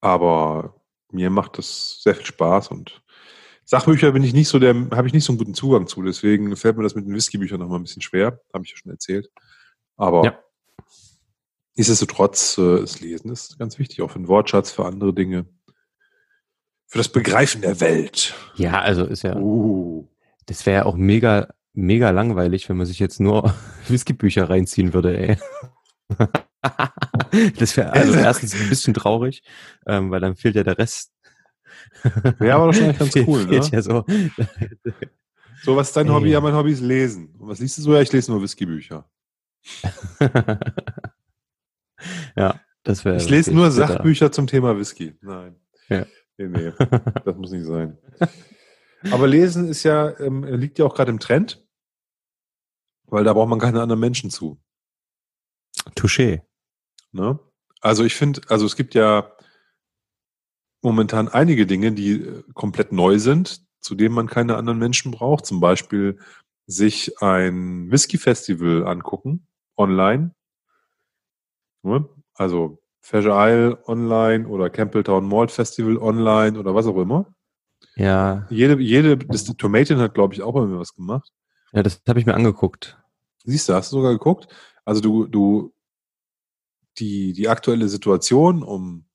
Speaker 2: Aber mir macht das sehr viel Spaß und Sachbücher bin ich nicht so der, habe ich nicht so einen guten Zugang zu. Deswegen fällt mir das mit den Whiskybüchern nochmal ein bisschen schwer. Habe ich ja schon erzählt. Aber ja. nichtsdestotrotz, äh, das Lesen ist ganz wichtig, auch für den Wortschatz, für andere Dinge. Für das Begreifen der Welt.
Speaker 1: Ja, also ist ja. Uh. Das wäre ja auch mega, mega langweilig, wenn man sich jetzt nur Whiskybücher reinziehen würde, ey. das wäre also erstens ein bisschen traurig, ähm, weil dann fehlt ja der Rest.
Speaker 2: Wäre aber wahrscheinlich ganz cool, ne?
Speaker 1: Ja so.
Speaker 2: So, was ist dein Hobby? Ja, mein Hobby ist Lesen. Und was liest du so? Ja, ich lese nur Whiskybücher.
Speaker 1: ja, das wäre.
Speaker 2: Ich lese nur Sachbücher zum Thema Whisky. Nein. Ja. Nee, nee, das muss nicht sein. Aber Lesen ist ja, ähm, liegt ja auch gerade im Trend, weil da braucht man keine anderen Menschen zu.
Speaker 1: Touché.
Speaker 2: Ne? Also ich finde, also es gibt ja momentan einige Dinge, die äh, komplett neu sind, zu denen man keine anderen Menschen braucht. Zum Beispiel sich ein Whisky-Festival angucken, online. Ne? Also Fair Isle online oder Campbelltown Malt Festival online oder was auch immer.
Speaker 1: Ja.
Speaker 2: Jede, jede, das Tomatin hat, glaube ich, auch immer was gemacht.
Speaker 1: Ja, das habe ich mir angeguckt.
Speaker 2: Siehst du, hast du sogar geguckt? Also du, du, die, die aktuelle Situation um,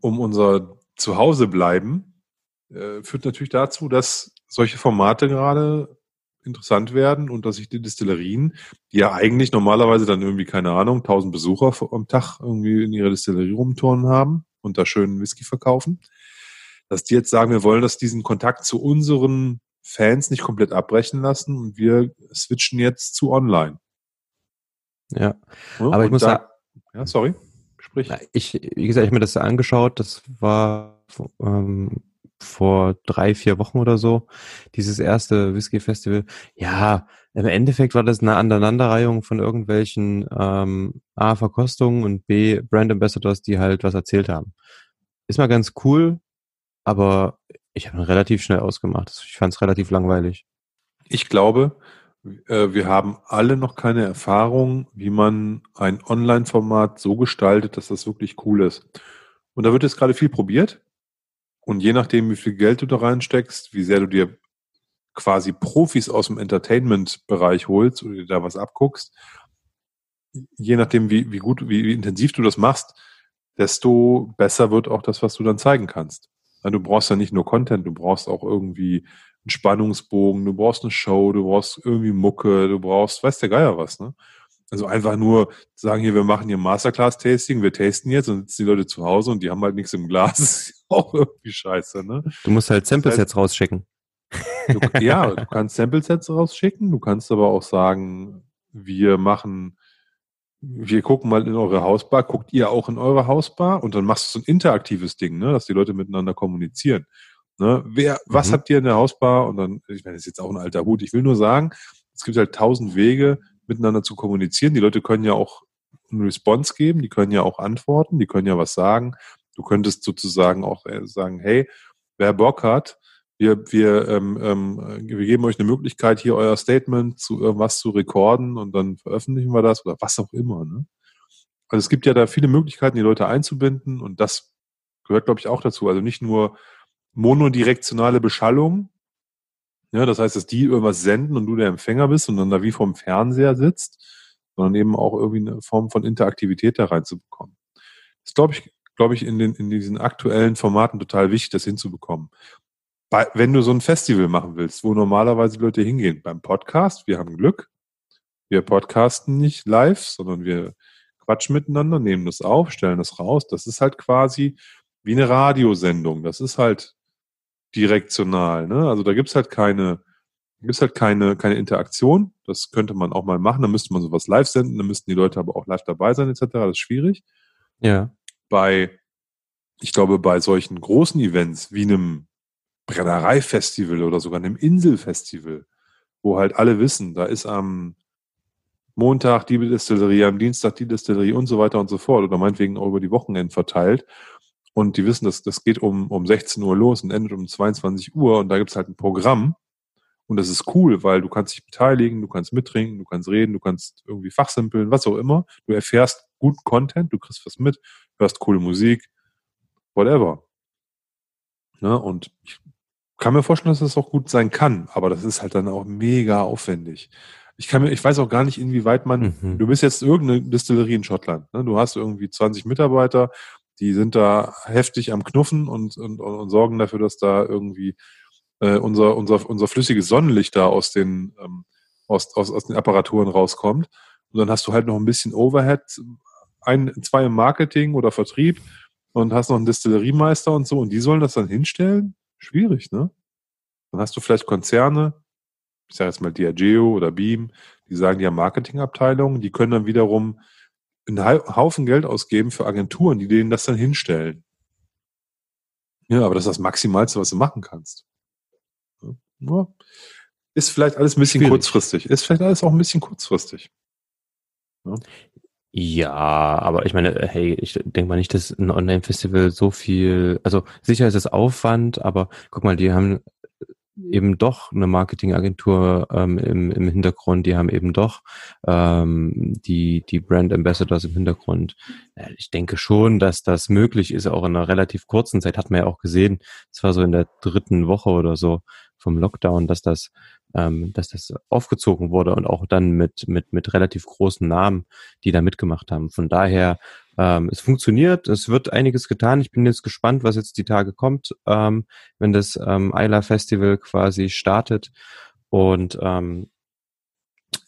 Speaker 2: um unser Zuhause bleiben, äh, führt natürlich dazu, dass solche Formate gerade interessant werden und dass sich die Distillerien, die ja eigentlich normalerweise dann irgendwie, keine Ahnung, 1000 Besucher am Tag irgendwie in ihrer Distillerie rumturnen haben und da schönen Whisky verkaufen, dass die jetzt sagen, wir wollen das diesen Kontakt zu unseren Fans nicht komplett abbrechen lassen und wir switchen jetzt zu online.
Speaker 1: Ja, ja aber ich muss sagen,
Speaker 2: ja, sorry,
Speaker 1: sprich. Ich, wie gesagt, ich habe mir das angeschaut, das war ähm, vor drei, vier Wochen oder so, dieses erste Whisky-Festival. Ja, im Endeffekt war das eine Aneinanderreihung von irgendwelchen ähm, A, Verkostungen und B, Brand Ambassadors, die halt was erzählt haben. Ist mal ganz cool, aber ich habe ihn relativ schnell ausgemacht. Ich fand es relativ langweilig.
Speaker 2: Ich glaube, äh, wir haben alle noch keine Erfahrung, wie man ein Online-Format so gestaltet, dass das wirklich cool ist. Und da wird jetzt gerade viel probiert. Und je nachdem, wie viel Geld du da reinsteckst, wie sehr du dir quasi Profis aus dem Entertainment-Bereich holst oder dir da was abguckst, je nachdem, wie, wie gut, wie, wie intensiv du das machst, desto besser wird auch das, was du dann zeigen kannst. Du brauchst ja nicht nur Content, du brauchst auch irgendwie einen Spannungsbogen, du brauchst eine Show, du brauchst irgendwie Mucke, du brauchst, weiß der Geier was, ne? Also einfach nur sagen hier, wir machen hier Masterclass-Tasting, wir tasten jetzt und sitzen die Leute zu Hause und die haben halt nichts im Glas. Das ist auch irgendwie scheiße, ne?
Speaker 1: Du musst halt Sample-Sets rausschicken.
Speaker 2: Du, ja, du kannst Sample-Sets rausschicken, du kannst aber auch sagen, wir machen, wir gucken mal in eure Hausbar, guckt ihr auch in eure Hausbar und dann machst du so ein interaktives Ding, ne, dass die Leute miteinander kommunizieren. Ne? Wer, was mhm. habt ihr in der Hausbar? Und dann, ich meine, das ist jetzt auch ein alter Hut. Ich will nur sagen, es gibt halt tausend Wege, miteinander zu kommunizieren. Die Leute können ja auch eine Response geben, die können ja auch antworten, die können ja was sagen. Du könntest sozusagen auch äh, sagen, hey, wer Bock hat, wir, wir, ähm, ähm, wir geben euch eine Möglichkeit, hier euer Statement zu irgendwas zu rekorden und dann veröffentlichen wir das oder was auch immer. Ne? Also es gibt ja da viele Möglichkeiten, die Leute einzubinden und das gehört, glaube ich, auch dazu. Also nicht nur monodirektionale Beschallung, ja, das heißt, dass die irgendwas senden und du der Empfänger bist und dann da wie vom Fernseher sitzt, sondern eben auch irgendwie eine Form von Interaktivität da reinzubekommen. Das glaube ich, glaube ich, in, den, in diesen aktuellen Formaten total wichtig, das hinzubekommen. Bei, wenn du so ein Festival machen willst, wo normalerweise Leute hingehen, beim Podcast, wir haben Glück, wir podcasten nicht live, sondern wir quatschen miteinander, nehmen das auf, stellen das raus. Das ist halt quasi wie eine Radiosendung. Das ist halt direktional. Ne? Also da gibt's halt keine, gibt's halt keine, keine Interaktion. Das könnte man auch mal machen. Da müsste man sowas live senden, da müssten die Leute aber auch live dabei sein, etc. Das ist schwierig.
Speaker 1: Ja.
Speaker 2: Bei, ich glaube, bei solchen großen Events wie einem Brennereifestival oder sogar einem Inselfestival, wo halt alle wissen, da ist am Montag die Distillerie, am Dienstag die Distillerie und so weiter und so fort oder meinetwegen auch über die Wochenenden verteilt und die wissen, dass das geht um, um 16 Uhr los und endet um 22 Uhr und da gibt's halt ein Programm und das ist cool, weil du kannst dich beteiligen, du kannst mittrinken, du kannst reden, du kannst irgendwie fachsimpeln, was auch immer. Du erfährst guten Content, du kriegst was mit, hörst coole Musik, whatever. Ne? Und ich kann mir vorstellen, dass das auch gut sein kann, aber das ist halt dann auch mega aufwendig. Ich kann mir, ich weiß auch gar nicht, inwieweit man, mhm. du bist jetzt irgendeine Distillerie in Schottland, ne? du hast irgendwie 20 Mitarbeiter die sind da heftig am Knuffen und, und, und sorgen dafür, dass da irgendwie äh, unser, unser, unser flüssiges Sonnenlicht da aus den, ähm, aus, aus, aus den Apparaturen rauskommt. Und dann hast du halt noch ein bisschen Overhead, ein, zwei im Marketing oder Vertrieb und hast noch einen Distilleriemeister und so und die sollen das dann hinstellen? Schwierig, ne? Dann hast du vielleicht Konzerne, ich sage jetzt mal Diageo oder Beam, die sagen, die haben Marketingabteilungen, die können dann wiederum einen Haufen Geld ausgeben für Agenturen, die denen das dann hinstellen. Ja, aber das ist das Maximalste, was du machen kannst. Ja. Ist vielleicht alles ein bisschen Schwierig. kurzfristig. Ist vielleicht alles auch ein bisschen kurzfristig.
Speaker 1: Ja. Ja, aber ich meine, hey, ich denke mal nicht, dass ein Online-Festival so viel, also sicher ist es Aufwand, aber guck mal, die haben eben doch eine Marketingagentur ähm, im, im Hintergrund, die haben eben doch ähm, die, die Brand Ambassadors im Hintergrund. Ich denke schon, dass das möglich ist, auch in einer relativ kurzen Zeit, hat man ja auch gesehen, es war so in der dritten Woche oder so vom Lockdown, dass das ähm, dass das aufgezogen wurde und auch dann mit, mit, mit relativ großen Namen, die da mitgemacht haben. Von daher, ähm, es funktioniert, es wird einiges getan. Ich bin jetzt gespannt, was jetzt die Tage kommt, ähm, wenn das ähm, Ayla Festival quasi startet. Und ähm,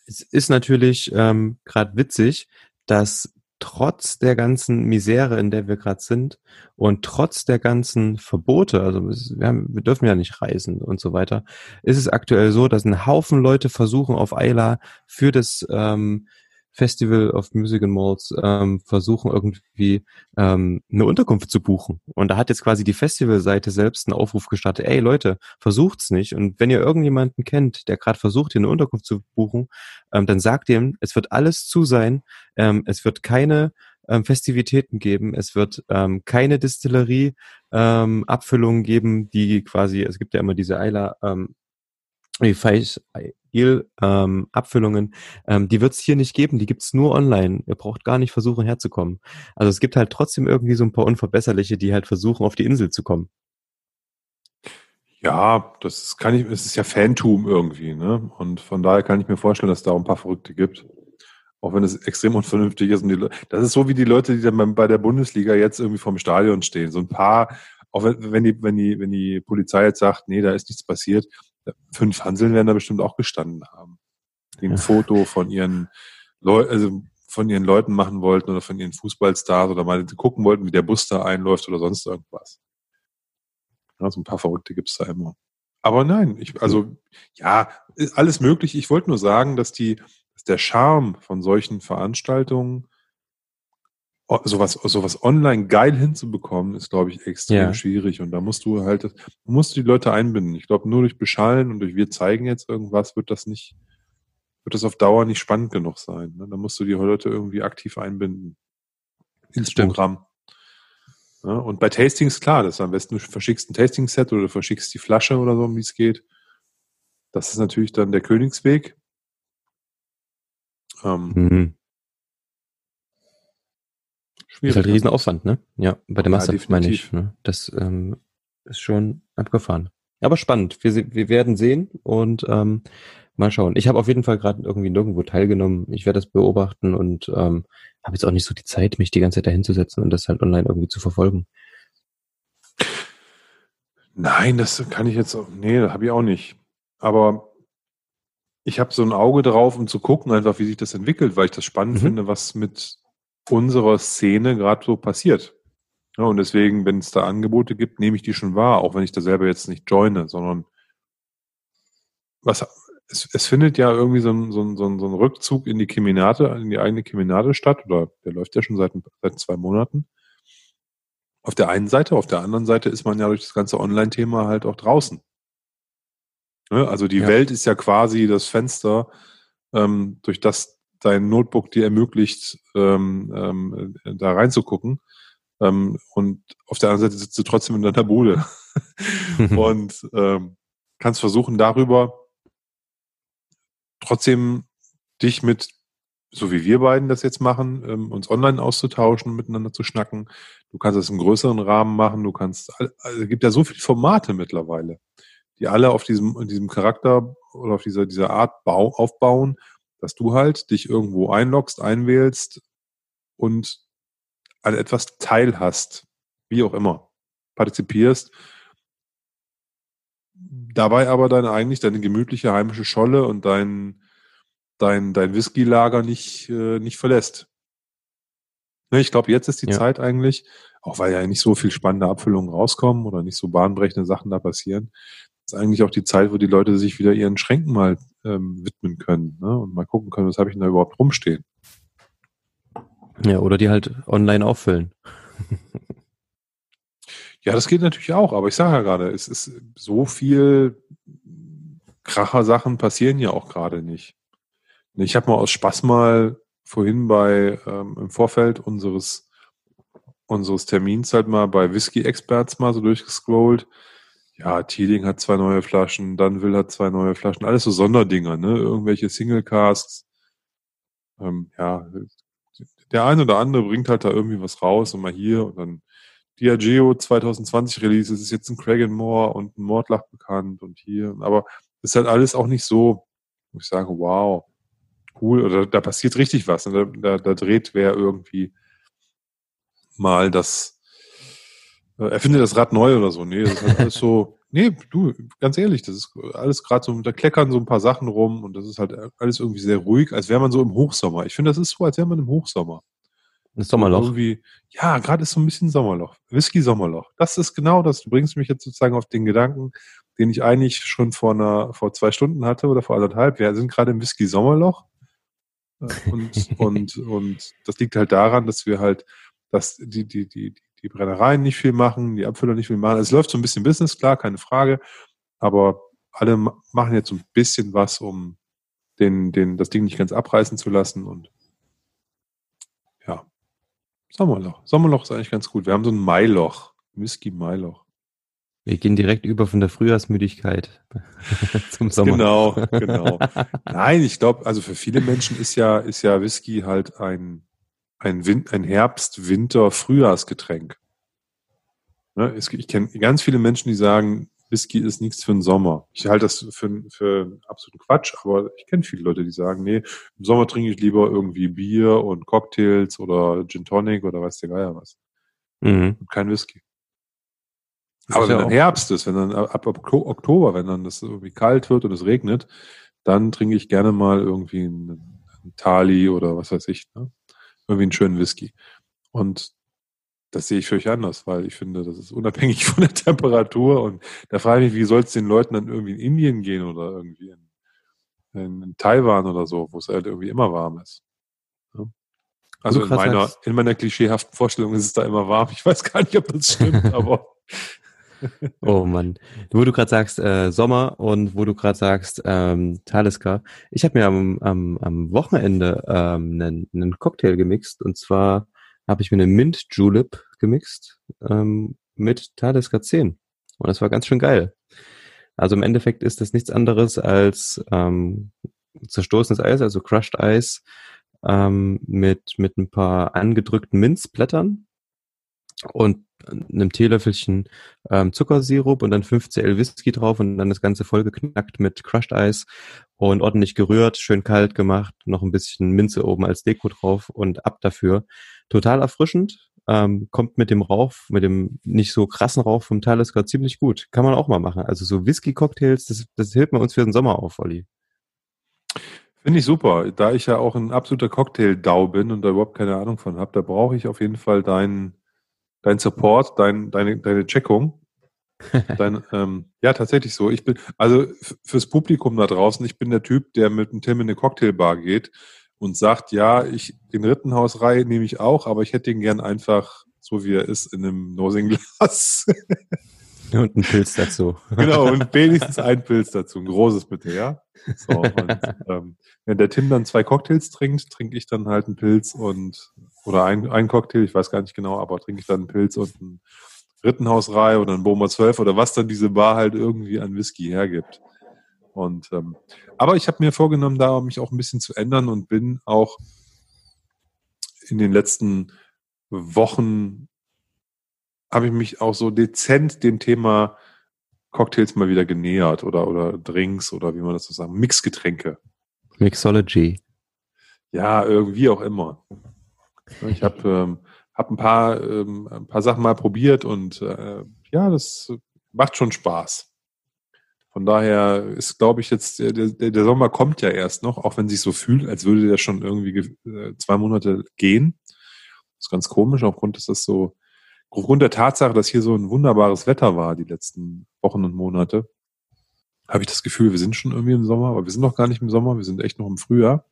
Speaker 1: es ist natürlich ähm, gerade witzig, dass trotz der ganzen Misere, in der wir gerade sind und trotz der ganzen Verbote, also wir, haben, wir dürfen ja nicht reisen und so weiter, ist es aktuell so, dass ein Haufen Leute versuchen auf Ayla für das ähm, Festival of Music and Malls ähm, versuchen irgendwie ähm, eine Unterkunft zu buchen. Und da hat jetzt quasi die Festivalseite selbst einen Aufruf gestartet, ey Leute, versucht's nicht. Und wenn ihr irgendjemanden kennt, der gerade versucht, hier eine Unterkunft zu buchen, ähm, dann sagt ihm, es wird alles zu sein, ähm, es wird keine ähm, Festivitäten geben, es wird ähm, keine Distillerie ähm, Abfüllungen geben, die quasi, es gibt ja immer diese Eiler ähm, ähm, Abfüllungen, ähm, die wird es hier nicht geben, die gibt's nur online. Ihr braucht gar nicht versuchen herzukommen. Also es gibt halt trotzdem irgendwie so ein paar Unverbesserliche, die halt versuchen, auf die Insel zu kommen.
Speaker 2: Ja, das kann ich, es ist ja Fantum irgendwie, ne? Und von daher kann ich mir vorstellen, dass es da ein paar Verrückte gibt. Auch wenn es extrem unvernünftig ist. Und die, das ist so wie die Leute, die dann bei der Bundesliga jetzt irgendwie vorm Stadion stehen. So ein paar, auch wenn die, wenn die, wenn die Polizei jetzt sagt, nee, da ist nichts passiert, fünf Hanseln werden da bestimmt auch gestanden haben. Die ein ja. Foto von ihren Leuten, also von ihren Leuten machen wollten oder von ihren Fußballstars oder mal gucken wollten, wie der Bus da einläuft oder sonst irgendwas. Ja, so ein paar Verrückte gibt's da immer. Aber nein, ich, also ja, alles möglich. Ich wollte nur sagen, dass die, dass der Charme von solchen Veranstaltungen sowas, sowas online geil hinzubekommen, ist, glaube ich, extrem ja. schwierig. Und da musst du halt, du musst die Leute einbinden. Ich glaube, nur durch Beschallen und durch wir zeigen jetzt irgendwas wird das nicht, wird das auf Dauer nicht spannend genug sein. Ne? Da musst du die Leute irgendwie aktiv einbinden ins Stimmt. Programm. Ja, und bei Tastings, klar, das ist am besten, du verschickst ein Tasting-Set oder du verschickst die Flasche oder so, wie es geht. Das ist natürlich dann der Königsweg.
Speaker 1: Ähm, mhm. Schwierig. Ist halt Riesenaufwand, ne? Ja, bei der Masse ja, meine ich. Ne? Das ähm, ist schon abgefahren. Aber spannend. Wir, wir werden sehen und ähm, mal schauen. Ich habe auf jeden Fall gerade irgendwie nirgendwo teilgenommen. Ich werde das beobachten und ähm, habe jetzt auch nicht so die Zeit, mich die ganze Zeit dahinzusetzen und das halt online irgendwie zu verfolgen.
Speaker 2: Nein, das kann ich jetzt auch. Nee, das habe ich auch nicht. Aber ich habe so ein Auge drauf, um zu gucken, einfach wie sich das entwickelt, weil ich das spannend mhm. finde, was mit unserer Szene gerade so passiert. Ja, und deswegen, wenn es da Angebote gibt, nehme ich die schon wahr, auch wenn ich da selber jetzt nicht joine, sondern was, es, es findet ja irgendwie so ein, so, ein, so, ein, so ein Rückzug in die Keminate, in die eigene Keminate statt, oder der läuft ja schon seit, seit zwei Monaten. Auf der einen Seite, auf der anderen Seite ist man ja durch das ganze Online-Thema halt auch draußen. Ja, also die ja. Welt ist ja quasi das Fenster, ähm, durch das dein Notebook dir ermöglicht, ähm, ähm, da reinzugucken. Ähm, und auf der anderen Seite sitzt du trotzdem in deiner Bude und ähm, kannst versuchen, darüber trotzdem dich mit, so wie wir beiden das jetzt machen, ähm, uns online auszutauschen, miteinander zu schnacken. Du kannst es im größeren Rahmen machen. Du kannst, also es gibt ja so viele Formate mittlerweile, die alle auf diesem, diesem Charakter oder auf dieser, dieser Art bau, aufbauen dass du halt dich irgendwo einloggst, einwählst und an etwas teilhast, wie auch immer, partizipierst, dabei aber dann eigentlich deine gemütliche heimische Scholle und dein, dein, dein Whisky-Lager nicht, äh, nicht verlässt. Ne, ich glaube, jetzt ist die ja. Zeit eigentlich, auch weil ja nicht so viel spannende Abfüllungen rauskommen oder nicht so bahnbrechende Sachen da passieren, ist eigentlich auch die Zeit, wo die Leute sich wieder ihren Schränken mal ähm, widmen können ne? und mal gucken können, was habe ich denn da überhaupt rumstehen.
Speaker 1: Ja, oder die halt online auffüllen.
Speaker 2: ja, das geht natürlich auch, aber ich sage ja gerade, es ist so viel Kracher-Sachen passieren ja auch gerade nicht. Ich habe mal aus Spaß mal vorhin bei ähm, im Vorfeld unseres unseres Termins halt mal bei Whisky Experts mal so durchgescrollt. Ja, Teeling hat zwei neue Flaschen, Dunville hat zwei neue Flaschen, alles so Sonderdinger, ne? Irgendwelche Single Casks. Ähm, ja, der eine oder andere bringt halt da irgendwie was raus und mal hier und dann Diageo 2020 Release, es ist jetzt ein Craigenmore und ein Mordlach bekannt und hier, aber ist halt alles auch nicht so, wo ich sage, wow, cool, oder da passiert richtig was. Da, da, da dreht wer irgendwie mal das, äh, erfindet das Rad neu oder so. Nee, das ist halt alles so, nee, du, ganz ehrlich, das ist alles gerade so, da kleckern so ein paar Sachen rum und das ist halt alles irgendwie sehr ruhig, als wäre man so im Hochsommer. Ich finde, das ist so, als wäre man im Hochsommer.
Speaker 1: Das Sommerloch.
Speaker 2: Irgendwie, ja, gerade ist so ein bisschen Sommerloch. Whisky-Sommerloch. Das ist genau das. Du bringst mich jetzt sozusagen auf den Gedanken, den ich eigentlich schon vor einer, vor zwei Stunden hatte oder vor anderthalb. Wir sind gerade im Whisky-Sommerloch. Und, und, und das liegt halt daran, dass wir halt, dass die, die, die, die Brennereien nicht viel machen, die Abfüller nicht viel machen. Es läuft so ein bisschen Business, klar, keine Frage. Aber alle machen jetzt so ein bisschen was, um den, den, das Ding nicht ganz abreißen zu lassen. Und ja, Sommerloch. Sommerloch ist eigentlich ganz gut. Wir haben so ein Mailoch, Whisky-Mailoch.
Speaker 1: Wir gehen direkt über von der Frühjahrsmüdigkeit
Speaker 2: zum Sommer. Genau, genau. Nein, ich glaube, also für viele Menschen ist ja, ist ja Whisky halt ein, ein, Win ein Herbst-, Winter-, Frühjahrsgetränk. Ne, ich kenne ganz viele Menschen, die sagen, Whisky ist nichts für den Sommer. Ich halte das für, für absoluten Quatsch, aber ich kenne viele Leute, die sagen, nee, im Sommer trinke ich lieber irgendwie Bier und Cocktails oder Gin Tonic oder weiß der Geier was. Mhm. Und kein Whisky. Aber wenn dann Herbst ist, wenn dann ab Oktober, wenn dann das irgendwie kalt wird und es regnet, dann trinke ich gerne mal irgendwie einen, einen Tali oder was weiß ich, ne? Irgendwie einen schönen Whisky. Und das sehe ich völlig anders, weil ich finde, das ist unabhängig von der Temperatur. Und da frage ich mich, wie soll es den Leuten dann irgendwie in Indien gehen oder irgendwie in, in Taiwan oder so, wo es halt irgendwie immer warm ist. Ja? Also in meiner, in meiner klischeehaften Vorstellung ist es da immer warm. Ich weiß gar nicht, ob das stimmt, aber
Speaker 1: Oh Mann. Wo du gerade sagst äh, Sommer und wo du gerade sagst ähm, Talisker. Ich habe mir am, am, am Wochenende ähm, einen, einen Cocktail gemixt und zwar habe ich mir eine Mint Julep gemixt ähm, mit Talisker 10. Und das war ganz schön geil. Also im Endeffekt ist das nichts anderes als ähm, zerstoßenes Eis, also Crushed Eis ähm, mit, mit ein paar angedrückten Minzblättern und einem Teelöffelchen ähm, Zuckersirup und dann 5 Cl Whisky drauf und dann das Ganze vollgeknackt mit Crushed Eis und ordentlich gerührt, schön kalt gemacht, noch ein bisschen Minze oben als Deko drauf und ab dafür. Total erfrischend, ähm, kommt mit dem Rauch, mit dem nicht so krassen Rauch vom Talisker ziemlich gut. Kann man auch mal machen. Also so Whisky-Cocktails, das, das hilft mir uns für den Sommer auf, Olli.
Speaker 2: Finde ich super. Da ich ja auch ein absoluter Cocktail-Dau bin und da überhaupt keine Ahnung von habe, da brauche ich auf jeden Fall deinen dein Support, dein, deine, deine Checkung. Dein, ähm, ja, tatsächlich so. Ich bin, also fürs Publikum da draußen, ich bin der Typ, der mit einem Tim in eine Cocktailbar geht und sagt, ja, ich, den Rittenhausreihe nehme ich auch, aber ich hätte ihn gern einfach so wie er ist in einem Nosing-Glas.
Speaker 1: Und ein Pilz dazu.
Speaker 2: genau, und wenigstens ein Pilz dazu. Ein großes bitte, ja? So, und, ähm, wenn der Tim dann zwei Cocktails trinkt, trinke ich dann halt einen Pilz und oder ein, ein Cocktail, ich weiß gar nicht genau, aber trinke ich dann einen Pilz und ein Rittenhausrei oder ein Boma 12 oder was dann diese Bar halt irgendwie an Whisky hergibt. Und ähm, aber ich habe mir vorgenommen, da mich auch ein bisschen zu ändern und bin auch in den letzten Wochen habe ich mich auch so dezent dem Thema Cocktails mal wieder genähert oder oder Drinks oder wie man das so sagt, Mixgetränke.
Speaker 1: Mixology.
Speaker 2: Ja, irgendwie auch immer. Ich habe ähm, hab ein, paar, ähm, ein paar Sachen mal probiert und äh, ja, das macht schon Spaß. Von daher ist, glaube ich, jetzt, der, der, der Sommer kommt ja erst noch, auch wenn sich so fühlt, als würde der schon irgendwie äh, zwei Monate gehen. Das ist ganz komisch, aufgrund, dass das so, aufgrund der Tatsache, dass hier so ein wunderbares Wetter war die letzten Wochen und Monate, habe ich das Gefühl, wir sind schon irgendwie im Sommer, aber wir sind noch gar nicht im Sommer, wir sind echt noch im Frühjahr.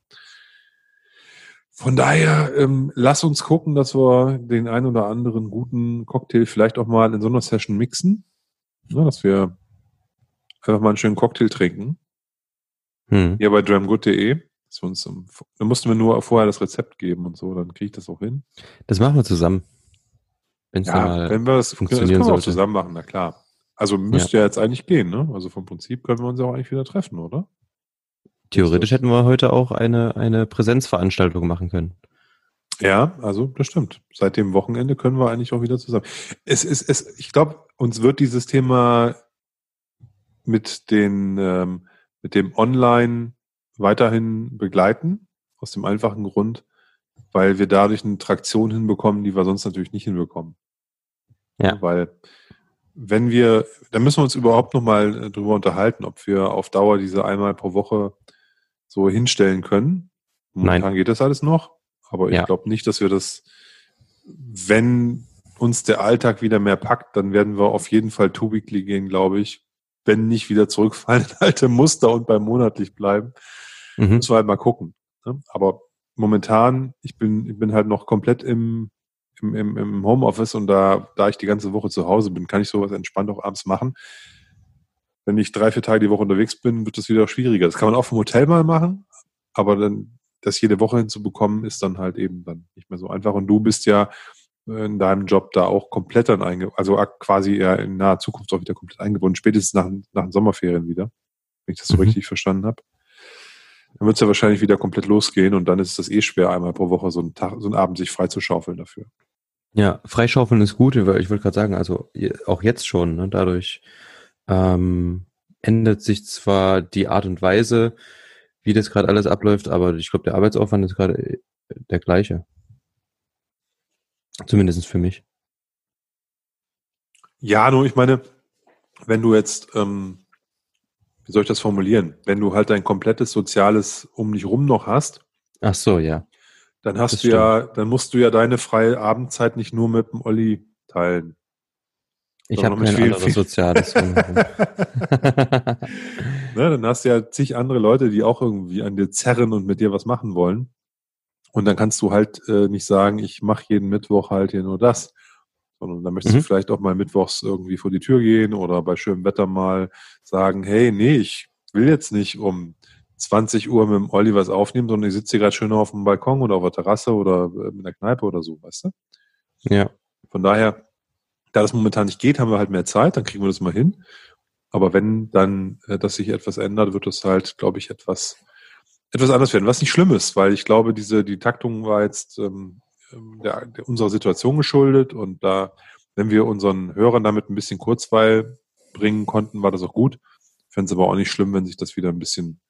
Speaker 2: Von daher, ähm, lass uns gucken, dass wir den ein oder anderen guten Cocktail vielleicht auch mal in so einer Session mixen. Ja, dass wir einfach mal einen schönen Cocktail trinken. Hm. Hier bei dramgood.de. Da mussten wir nur vorher das Rezept geben und so, dann kriege ich das auch hin.
Speaker 1: Das machen wir zusammen.
Speaker 2: Wenn's ja, wenn wir das funktionieren das können wir auch zusammen machen, na klar. Also müsste ja. ja jetzt eigentlich gehen, ne? Also vom Prinzip können wir uns ja auch eigentlich wieder treffen, oder?
Speaker 1: Theoretisch hätten wir heute auch eine, eine Präsenzveranstaltung machen können.
Speaker 2: Ja, also das stimmt. Seit dem Wochenende können wir eigentlich auch wieder zusammen. Es ist, es, ich glaube, uns wird dieses Thema mit den, ähm, mit dem Online weiterhin begleiten, aus dem einfachen Grund, weil wir dadurch eine Traktion hinbekommen, die wir sonst natürlich nicht hinbekommen. Ja. Weil wenn wir, da müssen wir uns überhaupt nochmal äh, drüber unterhalten, ob wir auf Dauer diese einmal pro Woche so hinstellen können. Momentan Nein. geht das alles noch, aber ich ja. glaube nicht, dass wir das, wenn uns der Alltag wieder mehr packt, dann werden wir auf jeden Fall two-weekly gehen, glaube ich. Wenn nicht wieder zurückfallen in alte Muster und beim monatlich bleiben. Mhm. Müssen wir halt mal gucken. Ne? Aber momentan, ich bin, ich bin halt noch komplett im, im, im, im Homeoffice und da, da ich die ganze Woche zu Hause bin, kann ich sowas entspannt auch abends machen. Wenn ich drei, vier Tage die Woche unterwegs bin, wird das wieder schwieriger. Das kann man auch vom Hotel mal machen, aber dann das jede Woche hinzubekommen, ist dann halt eben dann nicht mehr so einfach. Und du bist ja in deinem Job da auch komplett dann eingebunden, also quasi ja in naher Zukunft auch wieder komplett eingebunden, spätestens nach, nach den Sommerferien wieder, wenn ich das so mhm. richtig verstanden habe. Dann wird es ja wahrscheinlich wieder komplett losgehen und dann ist es eh schwer, einmal pro Woche so einen Tag, so einen Abend sich freizuschaufeln dafür.
Speaker 1: Ja, freischaufeln ist gut, weil ich wollte gerade sagen, also auch jetzt schon, ne, dadurch ähm, ändert sich zwar die Art und Weise, wie das gerade alles abläuft, aber ich glaube, der Arbeitsaufwand ist gerade äh, der gleiche. Zumindest für mich.
Speaker 2: Ja, nur ich meine, wenn du jetzt, ähm, wie soll ich das formulieren? Wenn du halt dein komplettes Soziales um dich rum noch hast.
Speaker 1: Ach so, ja.
Speaker 2: Dann hast das du stimmt. ja, dann musst du ja deine freie Abendzeit nicht nur mit dem Olli teilen.
Speaker 1: Ich habe kein viel, anderes. Soziales. ne,
Speaker 2: dann hast du ja zig andere Leute, die auch irgendwie an dir zerren und mit dir was machen wollen. Und dann kannst du halt äh, nicht sagen, ich mache jeden Mittwoch halt hier nur das. Sondern dann möchtest mhm. du vielleicht auch mal mittwochs irgendwie vor die Tür gehen oder bei schönem Wetter mal sagen, hey, nee, ich will jetzt nicht um 20 Uhr mit dem Olli was aufnehmen, sondern ich sitze hier gerade schön auf dem Balkon oder auf der Terrasse oder äh, in der Kneipe oder so, weißt du?
Speaker 1: Ja.
Speaker 2: Von daher da das momentan nicht geht, haben wir halt mehr Zeit, dann kriegen wir das mal hin. Aber wenn dann äh, dass sich etwas ändert, wird es halt, glaube ich, etwas, etwas anders werden. Was nicht schlimm ist, weil ich glaube, diese, die Taktung war jetzt ähm, ähm, der, der, unserer Situation geschuldet und da, wenn wir unseren Hörern damit ein bisschen Kurzweil bringen konnten, war das auch gut. Fände es aber auch nicht schlimm, wenn sich das wieder ein bisschen,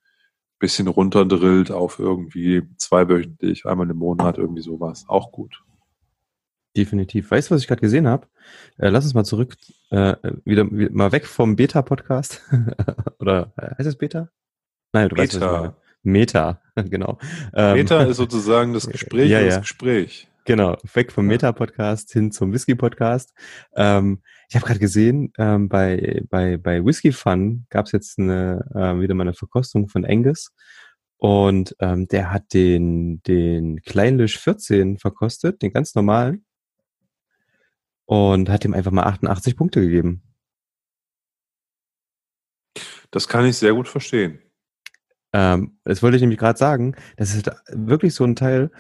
Speaker 2: bisschen runterdrillt auf irgendwie zweiwöchentlich, einmal im Monat, irgendwie sowas. Auch gut.
Speaker 1: Definitiv. Weißt du, was ich gerade gesehen habe? Äh, lass uns mal zurück, äh, wieder, wieder mal weg vom Beta-Podcast. Oder äh, heißt es Beta? Nein, du Beta. weißt, was ich meine. Meta, genau.
Speaker 2: Ähm, Meta ist sozusagen das Gespräch ja, ja. das Gespräch.
Speaker 1: Genau, weg vom Meta-Podcast hin zum Whisky-Podcast. Ähm, ich habe gerade gesehen, ähm, bei, bei, bei Whisky Fun gab es jetzt eine, äh, wieder mal eine Verkostung von Angus. Und ähm, der hat den, den Kleinlisch 14 verkostet, den ganz normalen und hat ihm einfach mal 88 Punkte gegeben.
Speaker 2: Das kann ich sehr gut verstehen.
Speaker 1: Ähm, das wollte ich nämlich gerade sagen. Das ist wirklich so ein Teil,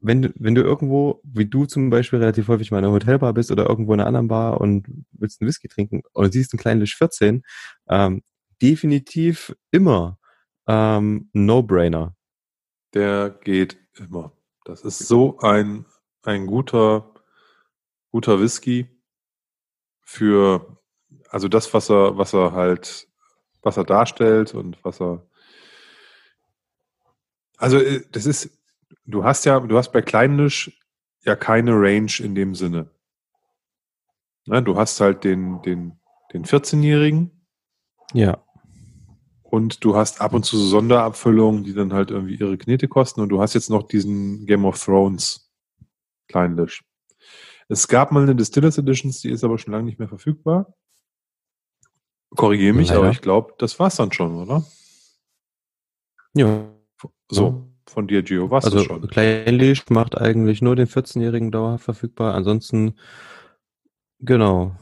Speaker 1: wenn du, wenn du irgendwo, wie du zum Beispiel relativ häufig mal in einer Hotelbar bist oder irgendwo in einer anderen Bar und willst einen Whisky trinken und siehst einen kleinen Lisch 14, ähm, definitiv immer ähm, No-Brainer.
Speaker 2: Der geht immer. Das ist so ein, ein guter guter Whisky für, also das, was er, was er halt, was er darstellt und was er, also äh, das ist, du hast ja, du hast bei Kleinlisch ja keine Range in dem Sinne. Ja, du hast halt den, den, den 14-Jährigen.
Speaker 1: Ja.
Speaker 2: Und du hast ab und zu so Sonderabfüllungen, die dann halt irgendwie ihre Knete kosten. Und du hast jetzt noch diesen Game of Thrones Kleinlisch. Es gab mal eine Distillers Editions, die ist aber schon lange nicht mehr verfügbar. Korrigiere mich,
Speaker 1: Leider.
Speaker 2: aber ich glaube, das war's dann schon, oder?
Speaker 1: Ja.
Speaker 2: So, von dir, Gio, war's
Speaker 1: Also
Speaker 2: das schon.
Speaker 1: Kleinlicht macht eigentlich nur den 14-Jährigen dauerhaft verfügbar. Ansonsten, genau.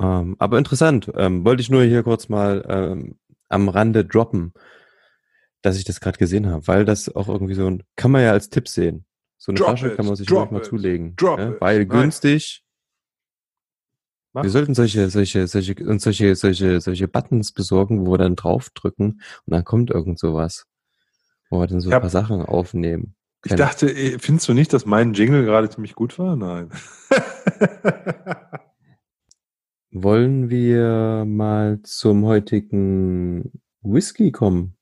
Speaker 1: Ähm, aber interessant. Ähm, wollte ich nur hier kurz mal ähm, am Rande droppen, dass ich das gerade gesehen habe, weil das auch irgendwie so ein, kann man ja als Tipp sehen. So eine
Speaker 2: Drop
Speaker 1: Flasche
Speaker 2: it,
Speaker 1: kann man sich ruhig mal zulegen. ja,
Speaker 2: it.
Speaker 1: weil
Speaker 2: Nein.
Speaker 1: günstig.
Speaker 2: Mach.
Speaker 1: Wir sollten solche, solche, solche, uns solche, solche, solche Buttons besorgen, wo wir dann draufdrücken und dann kommt irgend sowas. Wo wir dann so
Speaker 2: Ich
Speaker 1: ein
Speaker 2: hab-
Speaker 1: paar Sachen aufnehmen.
Speaker 2: Ich
Speaker 1: können.
Speaker 2: dachte, eh, findest du nicht, dass mein Jingle gerade ziemlich gut war? Nein.
Speaker 1: Wollen wir mal zum heutigen Whisky kommen?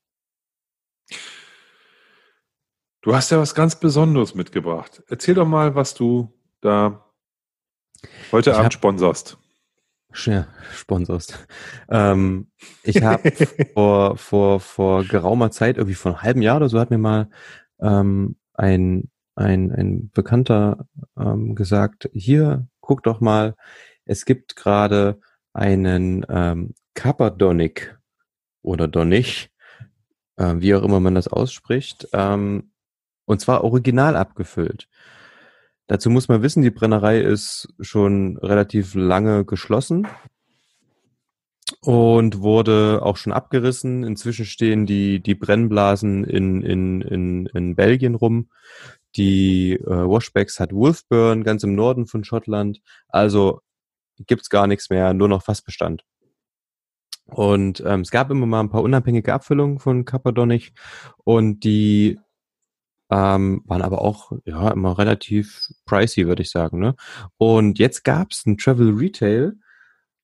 Speaker 2: Du hast ja was ganz Besonderes mitgebracht. Erzähl doch mal, was du da heute
Speaker 1: Ich
Speaker 2: Abend sponsorst.
Speaker 1: Ja, sponsorst. Ähm, ich habe vor, vor, vor geraumer Zeit, irgendwie vor einem halben Jahr oder so, hat mir mal ähm, ein, ein, ein Bekannter ähm, gesagt, hier, guck doch mal, es gibt gerade einen ähm, Kappadonic oder Donich, äh, wie auch immer man das ausspricht, ähm, und zwar original abgefüllt. Dazu muss man wissen, die Brennerei ist schon relativ lange geschlossen und wurde auch schon abgerissen. Inzwischen stehen die, die Brennblasen in, in, in, in Belgien rum. Die äh, Washbacks hat Wolfburn ganz im Norden von Schottland. Also gibt's gar nichts mehr, nur noch Fassbestand. Und ähm, es gab immer mal ein paar unabhängige Abfüllungen von Kappadonich und die ähm, waren aber auch ja immer relativ pricey, würde ich sagen. Ne? Und jetzt gab's ein Travel Retail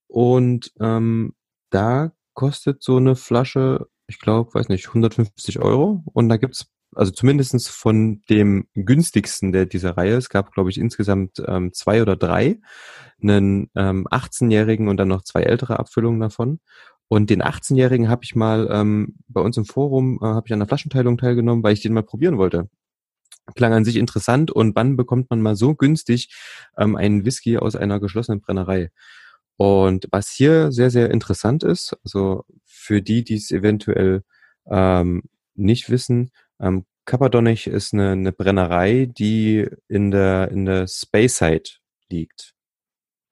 Speaker 1: und ähm, da kostet so eine Flasche, ich glaube, weiß nicht, 150 Euro. Und da gibt's also zumindestens von dem günstigsten der dieser Reihe, es gab, glaube ich, insgesamt ähm, zwei oder drei, einen ähm, 18-jährigen und dann noch zwei ältere Abfüllungen davon. Und den 18-jährigen habe ich mal ähm, bei uns im Forum, äh, habe ich an der Flaschenteilung teilgenommen, weil ich den mal probieren wollte. Klang an sich interessant und wann bekommt man mal so günstig ähm, einen Whisky aus einer geschlossenen Brennerei? Und was hier sehr, sehr interessant ist, also für die, die es eventuell ähm, nicht wissen, ähm, Kappadonich ist eine, eine Brennerei, die in der, in der Speyside liegt.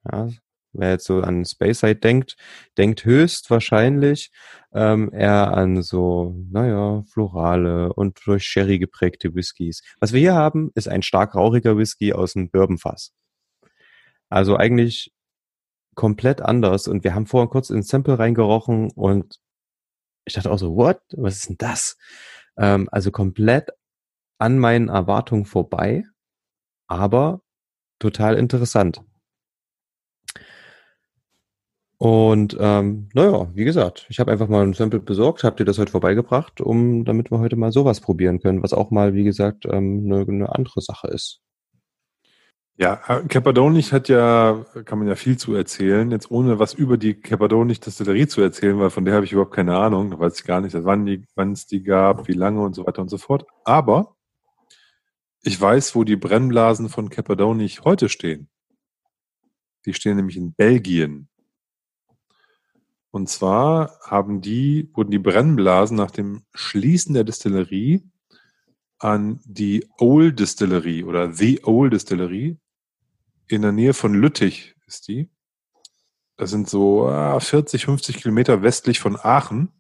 Speaker 1: Ja, wer jetzt so an Speyside denkt, denkt höchstwahrscheinlich ähm, eher an so, naja, florale und durch Sherry geprägte Whiskys. Was wir hier haben, ist ein stark rauchiger Whisky aus dem Bourbonfass. Also eigentlich komplett anders und wir haben vorhin kurz ins Sample reingerochen und ich dachte auch so, what? Was ist denn das? Ähm, also komplett an meinen Erwartungen vorbei, aber total interessant. Und ähm, naja, wie gesagt, ich habe einfach mal ein Sample besorgt, habe dir das heute vorbeigebracht, um damit wir heute mal sowas probieren können, was auch mal, wie gesagt, ähm, eine, eine andere Sache ist.
Speaker 2: Ja, äh, Cappadonic hat ja, kann man ja viel zu erzählen, jetzt ohne was über die Cappadonic Destillerie zu erzählen, weil von der habe ich überhaupt keine Ahnung, da weiß ich gar nicht, wann die, wann es die gab, wie lange und so weiter und so fort. Aber ich weiß, wo die Brennblasen von Cappadonic heute stehen. Die stehen nämlich in Belgien. Und zwar haben die, wurden die Brennblasen nach dem Schließen der Destillerie an die Old Distillery oder The Old Distillery in der Nähe von Lüttich ist die. Das sind so ah, 40, 50 Kilometer westlich von Aachen,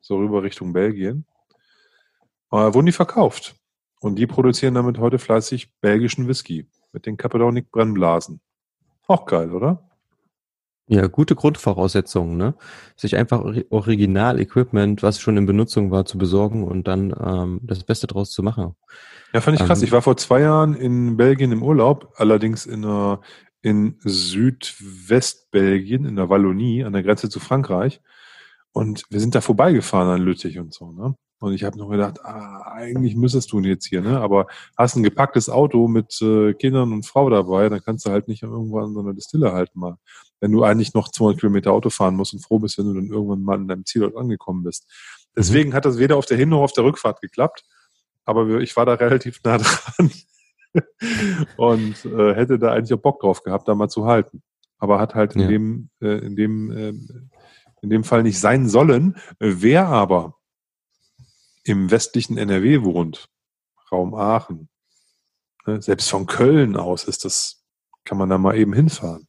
Speaker 2: so rüber Richtung Belgien. Äh, wurden die verkauft. Und die produzieren damit heute fleißig belgischen Whisky mit den Cappadonic Brennblasen. Auch geil, oder?
Speaker 1: Ja, gute Grundvoraussetzungen, ne? Sich einfach Ori- Original-Equipment, was schon in Benutzung war, zu besorgen und dann ähm, das Beste draus zu machen.
Speaker 2: Ja, fand ich krass.
Speaker 1: Ähm,
Speaker 2: ich war vor zwei Jahren in Belgien im Urlaub, allerdings in, einer, in Südwestbelgien, in der Wallonie, an der Grenze zu Frankreich. Und wir sind da vorbeigefahren an Lüttich und so, ne? Und ich habe noch gedacht, ah, eigentlich müsstest du jetzt hier, ne? Aber hast ein gepacktes Auto mit äh, Kindern und Frau dabei, dann kannst du halt nicht irgendwo an so einer Distille halten mal. Wenn du eigentlich noch 200 Kilometer Auto fahren musst und froh bist, wenn du dann irgendwann mal an deinem Zielort angekommen bist. Deswegen hat das weder auf der Hin- noch auf der Rückfahrt geklappt. Aber ich war da relativ nah dran und äh, hätte da eigentlich auch Bock drauf gehabt, da mal zu halten. Aber hat halt in
Speaker 1: Ja.
Speaker 2: dem, äh, in dem, äh, in dem Fall nicht sein sollen. Wer aber im westlichen NRW wohnt, Raum Aachen, ne, selbst von Köln aus ist das, kann man da mal eben hinfahren.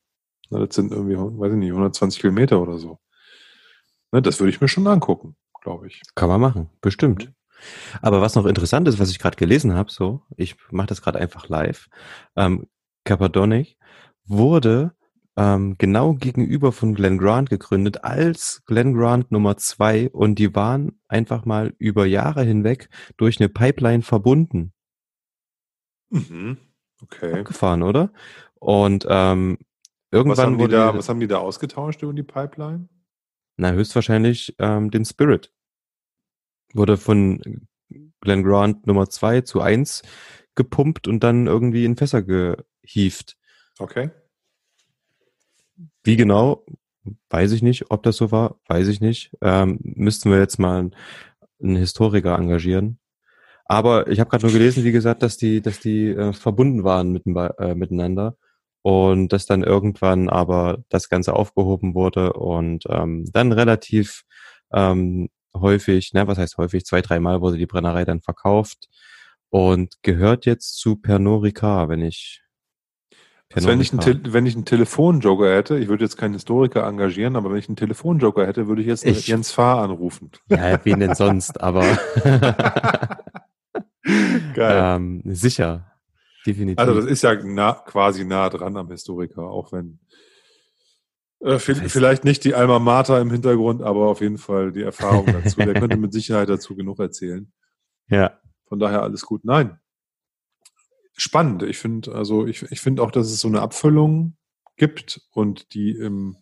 Speaker 2: Ne, das sind irgendwie, weiß ich nicht, 120 Kilometer oder so. Ne, das würde ich mir schon angucken, glaube ich.
Speaker 1: Kann man machen, bestimmt. Aber was noch interessant ist, was ich gerade gelesen habe, so, ich mache das gerade einfach live, ähm, Cappadonic wurde ähm, genau gegenüber von Glen Grant gegründet als Glen Grant Nummer zwei und die waren einfach mal über Jahre hinweg durch eine Pipeline verbunden.
Speaker 2: Mhm. Okay.
Speaker 1: Gefahren, oder? Und ähm, irgendwann
Speaker 2: was haben, die
Speaker 1: wurde
Speaker 2: da, was haben die da ausgetauscht über die Pipeline?
Speaker 1: na höchstwahrscheinlich ähm, den Spirit wurde von Glen Grant Nummer zwei zu eins gepumpt und dann irgendwie in Fässer gehieft.
Speaker 2: Okay.
Speaker 1: Wie genau, weiß ich nicht. Ob das so war, weiß ich nicht. Ähm, müssten wir jetzt mal einen, einen Historiker engagieren. Aber ich habe gerade nur gelesen, wie gesagt, dass die, dass die äh, verbunden waren mit, äh, miteinander und dass dann irgendwann aber das Ganze aufgehoben wurde und ähm, dann relativ ähm, häufig, ne, was heißt häufig, zwei, dreimal wurde die Brennerei dann verkauft und gehört jetzt zu Pernod Ricard, wenn ich
Speaker 2: also wenn, ich einen wenn ich einen Telefonjoker hätte, ich würde jetzt keinen Historiker engagieren, aber wenn ich einen Telefonjoker hätte, würde ich jetzt ich, Jens Fahr anrufen.
Speaker 1: Ja, wen denn sonst, aber
Speaker 2: Geil.
Speaker 1: Ähm, sicher, definitiv.
Speaker 2: Also das ist ja nah, quasi nah dran am Historiker, auch wenn äh, vielleicht nicht die Alma Mater im Hintergrund, aber auf jeden Fall die Erfahrung dazu. Der könnte mit Sicherheit dazu genug erzählen.
Speaker 1: Ja.
Speaker 2: Von daher alles gut. Nein, spannend. Ich finde, also ich, ich finde auch, dass es so eine Abfüllung gibt und die im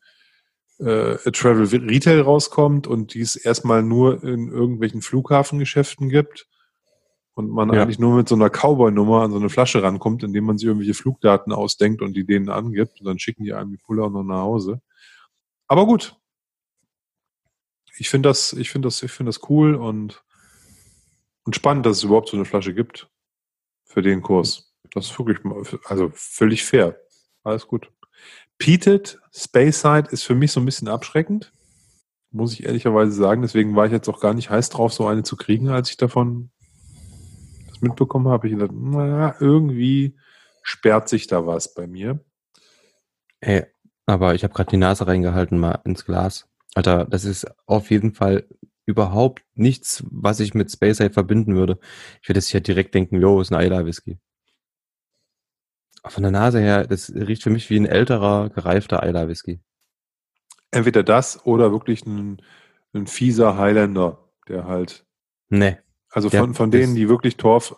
Speaker 2: äh, Travel Retail rauskommt und die es erstmal nur in irgendwelchen Flughafengeschäften gibt und man ja. eigentlich nur mit so einer Cowboy-Nummer an so eine Flasche rankommt, indem man sich irgendwelche Flugdaten ausdenkt und die denen angibt und dann schicken die einem die Pulle auch noch nach Hause. Aber gut. Ich finde das, ich finde das, ich finde das cool und, und spannend, dass es überhaupt so eine Flasche gibt für den Kurs. Das ist wirklich, also völlig fair. Alles gut. Peated Speyside ist für mich so ein bisschen abschreckend, muss ich ehrlicherweise sagen. Deswegen war ich jetzt auch gar nicht heiß drauf, so eine zu kriegen, als ich davon mitbekommen habe. Ich dachte, naja, irgendwie sperrt sich da was bei mir.
Speaker 1: Ey, aber ich habe gerade die Nase reingehalten mal ins Glas. Alter, das ist auf jeden Fall überhaupt nichts, was ich mit Speyside verbinden würde. Ich würde jetzt hier direkt denken, jo, ist ein Isla Whisky. Von der Nase her, das riecht für mich wie ein älterer, gereifter Isla Whisky.
Speaker 2: Entweder das oder wirklich ein, ein fieser Highlander, der halt.
Speaker 1: Nee.
Speaker 2: Also von, von denen, die wirklich Torf,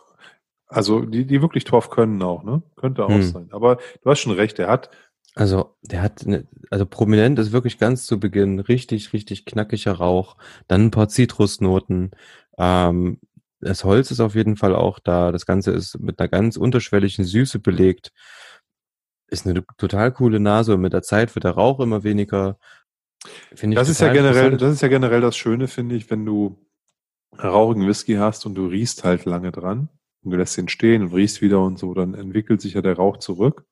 Speaker 2: also die, die wirklich Torf können auch, ne? Könnte auch hm. sein. Aber du hast schon recht, er hat.
Speaker 1: Also, der hat, eine, also prominent ist wirklich ganz zu Beginn richtig, richtig knackiger Rauch, dann ein paar Zitrusnoten, ähm, das Holz ist auf jeden Fall auch da. Das Ganze ist mit einer ganz unterschwelligen Süße belegt. Ist eine total coole Nase und mit der Zeit wird der Rauch immer weniger.
Speaker 2: Finde das ist ja generell, das ist ja generell das Schöne, finde ich, wenn du rauchigen Whisky hast und du riechst halt lange dran und du lässt ihn stehen und riechst wieder und so, dann entwickelt sich ja der Rauch zurück.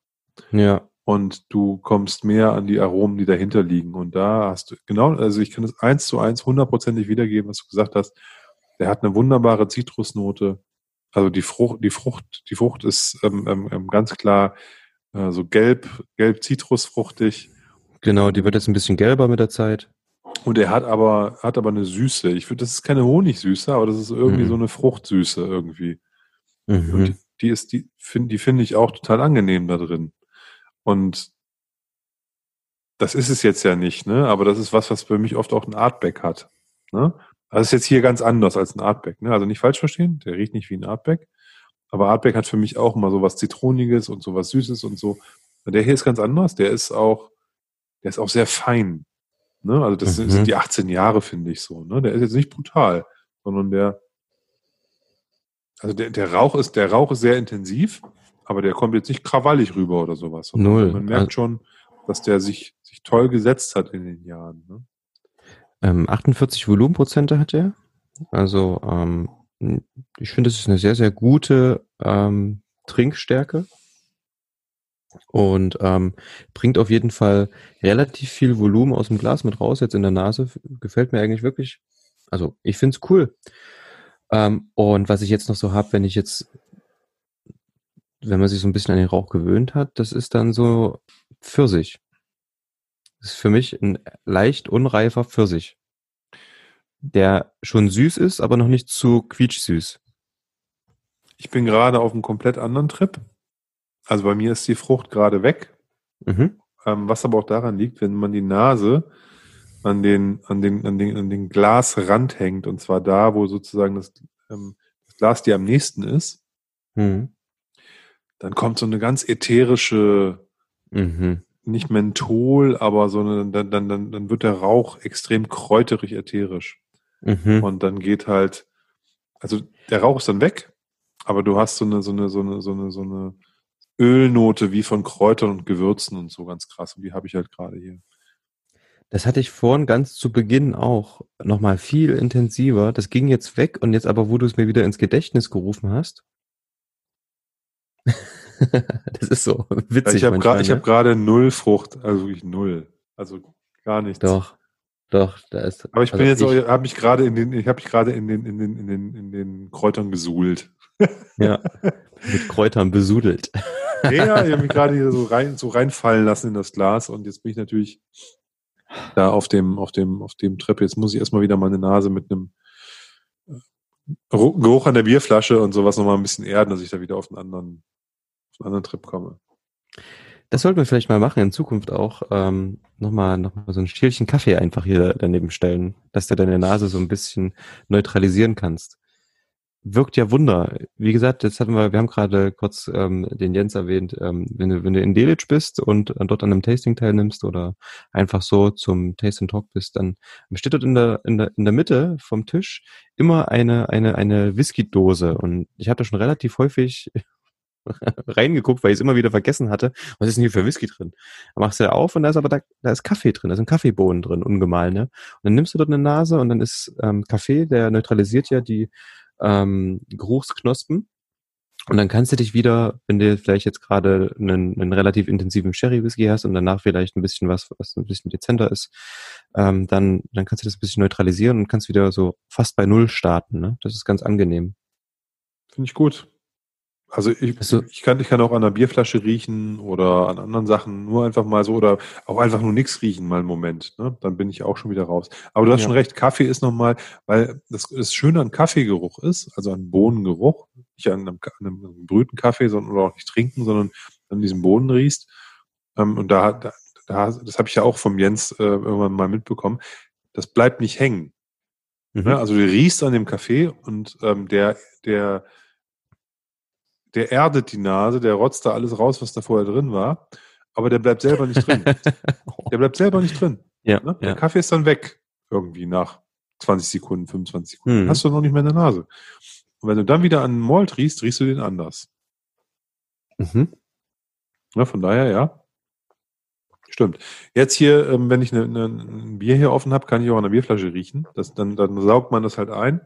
Speaker 1: Ja.
Speaker 2: Und du kommst mehr an die Aromen, die dahinter liegen. Und da hast du, genau, also ich kann das eins zu eins hundertprozentig wiedergeben, was du gesagt hast. Der hat eine wunderbare Zitrusnote. Also die Frucht, die Frucht, die Frucht ist ähm, ähm, ähm, ganz klar äh, so gelb, gelb zitrusfruchtig.
Speaker 1: Genau, die wird jetzt ein bisschen gelber mit der Zeit.
Speaker 2: Und er hat aber, hat aber eine Süße. Ich finde, das ist keine Honigsüße, aber das ist irgendwie mhm. so eine Fruchtsüße irgendwie. Mhm. Und die ist, die finde, die finde ich auch total angenehm da drin. Und das ist es jetzt ja nicht, ne? Aber das ist was, was für mich oft auch ein Artback hat. Ne? Das ist jetzt hier ganz anders als ein Artback. Ne? Also nicht falsch verstehen, der riecht nicht wie ein Artback. Aber Artback hat für mich auch immer so was Zitroniges und so was Süßes und so. Der hier ist ganz anders. Der ist auch, der ist auch sehr fein. Ne? Also das mhm. sind die 18 Jahre, finde ich so. Ne? Der ist jetzt nicht brutal, sondern der, also der, der Rauch ist, der Rauch ist sehr intensiv, aber der kommt jetzt nicht krawallig rüber oder sowas.
Speaker 1: Null.
Speaker 2: Man merkt schon, dass der sich, sich toll gesetzt hat in den Jahren. Ne?
Speaker 1: Ähm, 48 Volumenprozente hat er. Also ähm, ich finde, es ist eine sehr, sehr gute ähm, Trinkstärke. Und ähm, bringt auf jeden Fall relativ viel Volumen aus dem Glas mit raus, jetzt in der Nase. Gefällt mir eigentlich wirklich. Also ich find's cool. Ähm, und was ich jetzt noch so habe, wenn ich jetzt, wenn man sich so ein bisschen an den Rauch gewöhnt hat, das ist dann so Pfirsich. Das ist für mich ein leicht unreifer Pfirsich. Der schon süß ist, aber noch nicht zu quietschsüß.
Speaker 2: Ich bin gerade auf einem komplett anderen Trip. Also bei mir ist die Frucht gerade weg.
Speaker 1: Mhm.
Speaker 2: Ähm, was aber auch daran liegt, wenn man die Nase an den, an den, an den, an den Glasrand hängt, und zwar da, wo sozusagen das, ähm, das Glas dir am nächsten ist,
Speaker 1: Mhm.
Speaker 2: dann kommt so eine ganz ätherische,
Speaker 1: Mhm.
Speaker 2: nicht Menthol, aber so eine, dann, dann, dann, dann wird der Rauch extrem kräuterig ätherisch.
Speaker 1: Mhm.
Speaker 2: Und dann geht halt, also der Rauch ist dann weg, aber du hast so eine, so eine, so eine, so eine, so eine Ölnote wie von Kräutern und Gewürzen und so ganz krass. Und die habe ich halt gerade hier.
Speaker 1: Das hatte ich vorhin ganz zu Beginn auch nochmal viel intensiver. Das ging jetzt weg und jetzt aber, wo du es mir wieder ins Gedächtnis gerufen hast. das ist so witzig.
Speaker 2: ich habe gerade,
Speaker 1: ne?
Speaker 2: habe gerade null Frucht, also wirklich null. Also gar nichts.
Speaker 1: Doch, doch, da ist.
Speaker 2: Aber ich bin
Speaker 1: also
Speaker 2: jetzt, habe mich gerade in den, ich habe mich gerade in den, in den, in den, in den Kräutern gesuhlt.
Speaker 1: Ja, mit Kräutern besudelt.
Speaker 2: Ja, ich habe mich gerade hier so rein, so reinfallen lassen in das Glas und jetzt bin ich natürlich da auf dem, auf dem, auf dem Trip. Jetzt muss ich erstmal wieder meine Nase mit einem äh, Ru- Geruch an der Bierflasche und sowas nochmal ein bisschen erden, dass ich da wieder auf einen anderen, auf einen anderen Trip komme.
Speaker 1: Das sollten wir vielleicht mal machen in Zukunft auch. Ähm, nochmal, nochmal so ein Stielchen Kaffee einfach hier daneben stellen, dass du deine Nase so ein bisschen neutralisieren kannst. Wirkt ja Wunder. Wie gesagt, jetzt hatten wir, wir haben gerade kurz ähm, den Jens erwähnt, ähm, wenn du, wenn du in Delitzsch bist und äh, dort an einem Tasting teilnimmst oder einfach so zum Taste and Talk bist, dann steht dort in der, in der, in der Mitte vom Tisch immer eine, eine, eine Whisky-Dose. Und ich hatte schon relativ häufig reingeguckt, weil ich es immer wieder vergessen hatte. Was ist denn hier für Whisky drin? Dann machst du ja auf und da ist aber da, da ist Kaffee drin, da sind Kaffeebohnen drin, ungemahlene. Und dann nimmst du dort eine Nase und dann ist ähm, Kaffee, der neutralisiert ja die ähm, Geruchsknospen. Und dann kannst du dich wieder, wenn du vielleicht jetzt gerade einen, einen relativ intensiven Sherry-Whisky hast und danach vielleicht ein bisschen was, was ein bisschen dezenter ist, ähm, dann, dann kannst du das ein bisschen neutralisieren und kannst wieder so fast bei Null starten. Ne? Das ist ganz angenehm.
Speaker 2: Finde ich gut. Also ich,
Speaker 1: Also-
Speaker 2: ich, kann, ich kann auch an der Bierflasche riechen oder an anderen Sachen nur einfach mal so oder auch einfach nur nichts riechen mal einen Moment. Ne? Dann bin ich auch schon wieder raus. Aber du hast
Speaker 1: Ja.
Speaker 2: schon recht, Kaffee ist nochmal, weil das, das Schöne an Kaffeegeruch ist, also an Bohnengeruch, nicht an einem, an einem brüten Kaffee, sondern oder auch nicht trinken, sondern an diesem Bohnen riechst. Ähm, und da, da, da das habe ich ja auch vom Jens äh, irgendwann mal mitbekommen. Das bleibt nicht hängen.
Speaker 1: Mhm.
Speaker 2: Ne? Also du riechst an dem Kaffee und ähm, der, der, der erdet die Nase, der rotzt da alles raus, was da vorher drin war, aber der bleibt selber nicht drin. Der bleibt selber nicht drin.
Speaker 1: ja,
Speaker 2: Ne? Der
Speaker 1: ja.
Speaker 2: Kaffee ist dann weg, irgendwie nach 20 Sekunden, 25 Sekunden.
Speaker 1: Mhm.
Speaker 2: Hast du noch nicht mehr in der Nase. Und wenn du dann wieder an Malt riechst, riechst du den anders.
Speaker 1: Mhm.
Speaker 2: Ne? Von daher, ja. Stimmt. Jetzt hier, ähm, wenn ich ne, ne, ein Bier hier offen habe, kann ich auch an der Bierflasche riechen. Das, dann, dann saugt man das halt ein.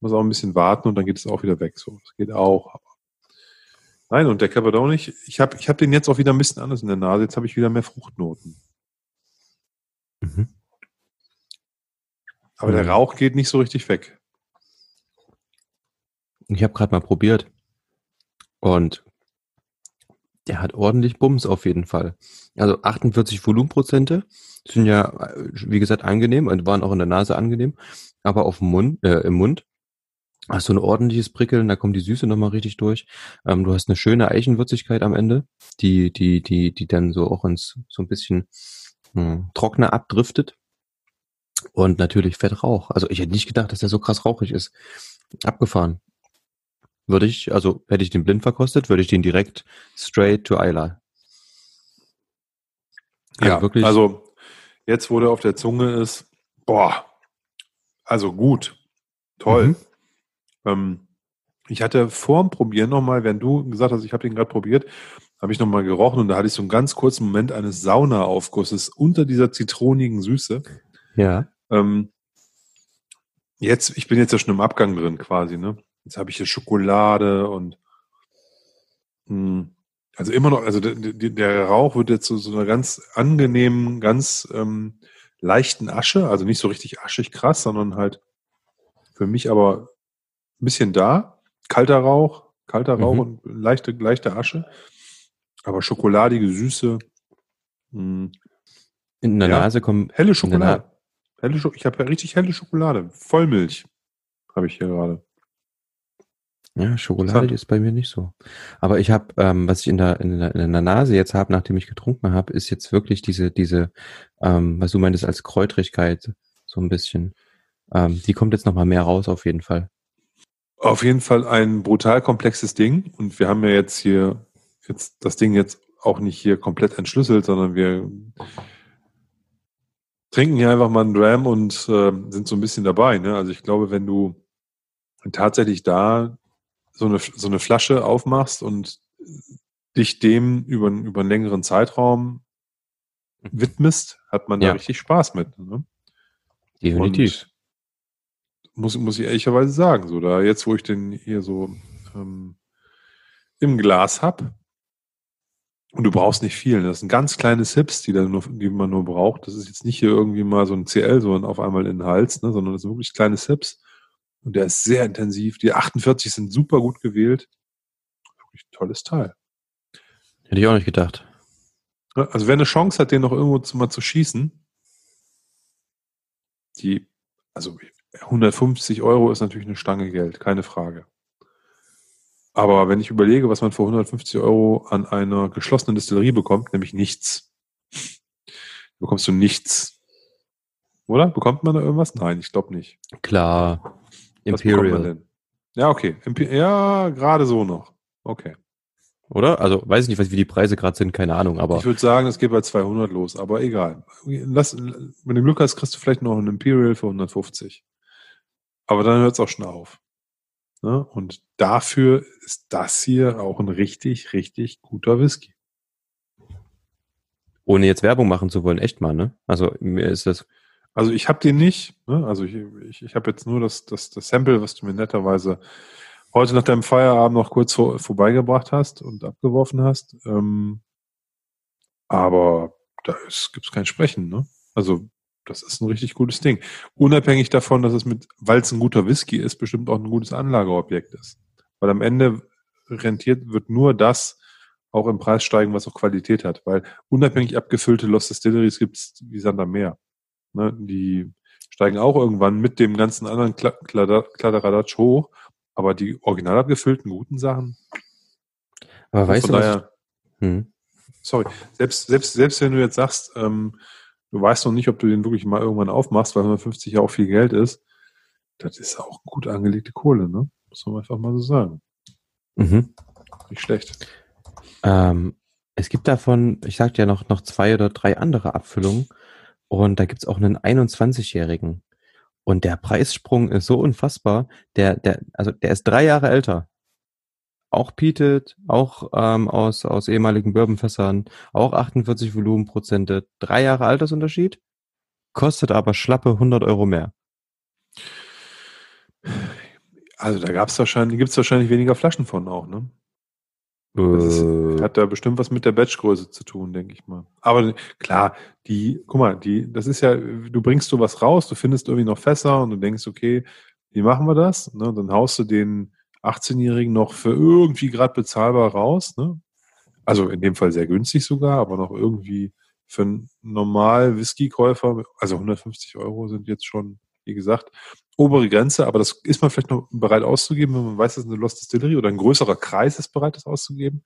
Speaker 2: Muss auch ein bisschen warten und dann geht es auch wieder weg. So, das geht auch. Nein, und der Cabernet nicht. Ich habe ich hab den jetzt auch wieder ein bisschen anders in der Nase. Jetzt habe ich wieder mehr Fruchtnoten.
Speaker 1: Mhm.
Speaker 2: Aber der
Speaker 1: Mhm.
Speaker 2: Rauch geht nicht so richtig weg.
Speaker 1: Ich habe gerade mal probiert. Und der hat ordentlich Bums auf jeden Fall. Also 48 Volumenprozente sind ja, äh, wie gesagt, angenehm und waren auch in der Nase angenehm. Aber auf dem Mund, äh, im Mund hast du ein ordentliches Prickeln, da kommt die Süße nochmal richtig durch. Ähm, du hast eine schöne Eichenwürzigkeit am Ende, die, die, die, die dann so auch ins so ein bisschen hm, trockener abdriftet. Und natürlich Fettrauch. Also ich hätte nicht gedacht, dass der so krass rauchig ist. Abgefahren. Würde ich, also hätte ich den blind verkostet, würde ich den direkt straight to Isla. Also
Speaker 2: Ja,
Speaker 1: wirklich.
Speaker 2: Also jetzt, wo der auf der Zunge ist, boah, also gut, toll.
Speaker 1: Mhm.
Speaker 2: Ähm, ich hatte vorm Probieren nochmal, wenn du gesagt hast, ich habe den gerade probiert, habe ich nochmal gerochen und da hatte ich so einen ganz kurzen Moment eines Saunaaufgusses unter dieser zitronigen Süße.
Speaker 1: Ja.
Speaker 2: Ähm, jetzt, ich bin jetzt ja schon im Abgang drin quasi, ne? Jetzt habe ich hier Schokolade und mh, Also immer noch, also der, der Rauch wird jetzt zu so, so einer ganz angenehmen, ganz ähm, leichten Asche, also nicht so richtig aschig krass, sondern halt für mich aber ein bisschen da. Kalter Rauch, kalter Rauch mhm. und leichte, leichte Asche. Aber schokoladige Süße.
Speaker 1: Mh. Hm. In der ja, Nase kommen.
Speaker 2: Helle Schokolade. Helle Sch ich habe ja richtig helle Schokolade. Vollmilch habe ich hier gerade.
Speaker 1: Ja, Schokolade ist bei mir nicht so. Aber ich habe, ähm, was ich in der, in der, in der Nase jetzt habe, nachdem ich getrunken habe, ist jetzt wirklich diese, diese, ähm, was du meintest als Kräutrigkeit, so ein bisschen. Ähm, die kommt jetzt nochmal mehr raus auf jeden Fall.
Speaker 2: Auf jeden Fall ein brutal komplexes Ding. Und wir haben ja jetzt hier, jetzt das Ding jetzt auch nicht hier komplett entschlüsselt, sondern wir trinken hier einfach mal einen Dram und äh, sind so ein bisschen dabei. Ne? Also ich glaube, wenn du tatsächlich da so eine, so eine Flasche aufmachst und dich dem über, über einen längeren Zeitraum widmest, hat man ja. da richtig Spaß mit. Ne?
Speaker 1: Definitiv.
Speaker 2: Und muss, muss ich ehrlicherweise sagen, so da jetzt, wo ich den hier so ähm, im Glas hab und du brauchst nicht viel. Das sind ganz kleine Sips, die, da nur, die man nur braucht. Das ist jetzt nicht hier irgendwie mal so ein CL, so auf einmal in den Hals, ne, sondern das sind wirklich kleine Sips. Und der ist sehr intensiv. Die 48 sind super gut gewählt. Wirklich ein tolles Teil.
Speaker 1: Hätte ich auch nicht gedacht.
Speaker 2: Also wer eine Chance hat, den noch irgendwo zu, mal zu schießen, die, also 150 Euro ist natürlich eine Stange Geld, keine Frage. Aber wenn ich überlege, was man für 150 Euro an einer geschlossenen Distillerie bekommt, nämlich nichts, bekommst du nichts. Oder? Bekommt man da irgendwas? Nein, ich glaube nicht.
Speaker 1: Klar. Imperial.
Speaker 2: Ja, okay. Imper ja, gerade so noch. Okay.
Speaker 1: Oder? Also weiß ich nicht, wie die Preise gerade sind, keine Ahnung, aber.
Speaker 2: Ich würde sagen, es geht bei 200 los, aber egal. Lass, wenn du Glück hast, kriegst du vielleicht noch ein Imperial für 150. Aber dann hört es auch schon auf. Ne? Und dafür ist das hier auch ein richtig, richtig guter Whisky.
Speaker 1: Ohne jetzt Werbung machen zu wollen, echt mal, ne? Also mir ist das
Speaker 2: also ich habe den nicht. Ne? Also ich, ich, ich habe jetzt nur das, das, das Sample, was du mir netterweise heute nach deinem Feierabend noch kurz vor, vorbeigebracht hast und abgeworfen hast. Ähm, aber da gibt es kein Sprechen. Ne? Also das ist ein richtig gutes Ding. Unabhängig davon, dass es mit, weil es ein guter Whisky ist, bestimmt auch ein gutes Anlageobjekt ist. Weil am Ende rentiert wird nur das auch im Preis steigen, was auch Qualität hat. Weil unabhängig abgefüllte Lost Distilleries gibt es wie Sand am Meer. Ne, die steigen auch irgendwann mit dem ganzen anderen Kladderadatsch hoch, aber die original abgefüllten guten Sachen.
Speaker 1: Aber weißt du, daher,
Speaker 2: hm. sorry, selbst, selbst, selbst wenn du jetzt sagst, ähm, du weißt noch nicht, ob du den wirklich mal irgendwann aufmachst, weil 150 ja auch viel Geld ist, das ist auch gut angelegte Kohle, ne? Muss man einfach mal so sagen.
Speaker 1: Mhm.
Speaker 2: Nicht schlecht.
Speaker 1: Ähm, es gibt davon, ich sagte ja noch, noch zwei oder drei andere Abfüllungen. Und da gibt's auch einen 21-Jährigen. Und der Preissprung ist so unfassbar. Der, der, also der ist drei Jahre älter. Auch Pietet, auch ähm, aus, aus ehemaligen Bourbonfässern, auch 48 Volumenprozente, drei Jahre Altersunterschied, kostet aber schlappe 100 Euro mehr.
Speaker 2: Also da gab's wahrscheinlich, gibt's wahrscheinlich weniger Flaschen von auch, ne? Das ist, äh. hat da bestimmt was mit der Batchgröße zu tun, denke ich mal. Aber klar, die, guck mal, die, das ist ja, du bringst so was raus, du findest irgendwie noch Fässer und du denkst, okay, wie machen wir das? Ne, dann haust du den 18-Jährigen noch für irgendwie gerade bezahlbar raus. Ne? Also in dem Fall sehr günstig sogar, aber noch irgendwie für einen normal Whisky-Käufer, also 150 Euro sind jetzt schon, wie gesagt, obere Grenze, aber das ist man vielleicht noch bereit auszugeben, wenn man weiß, dass eine Lost Distillery oder ein größerer Kreis ist bereit, das auszugeben.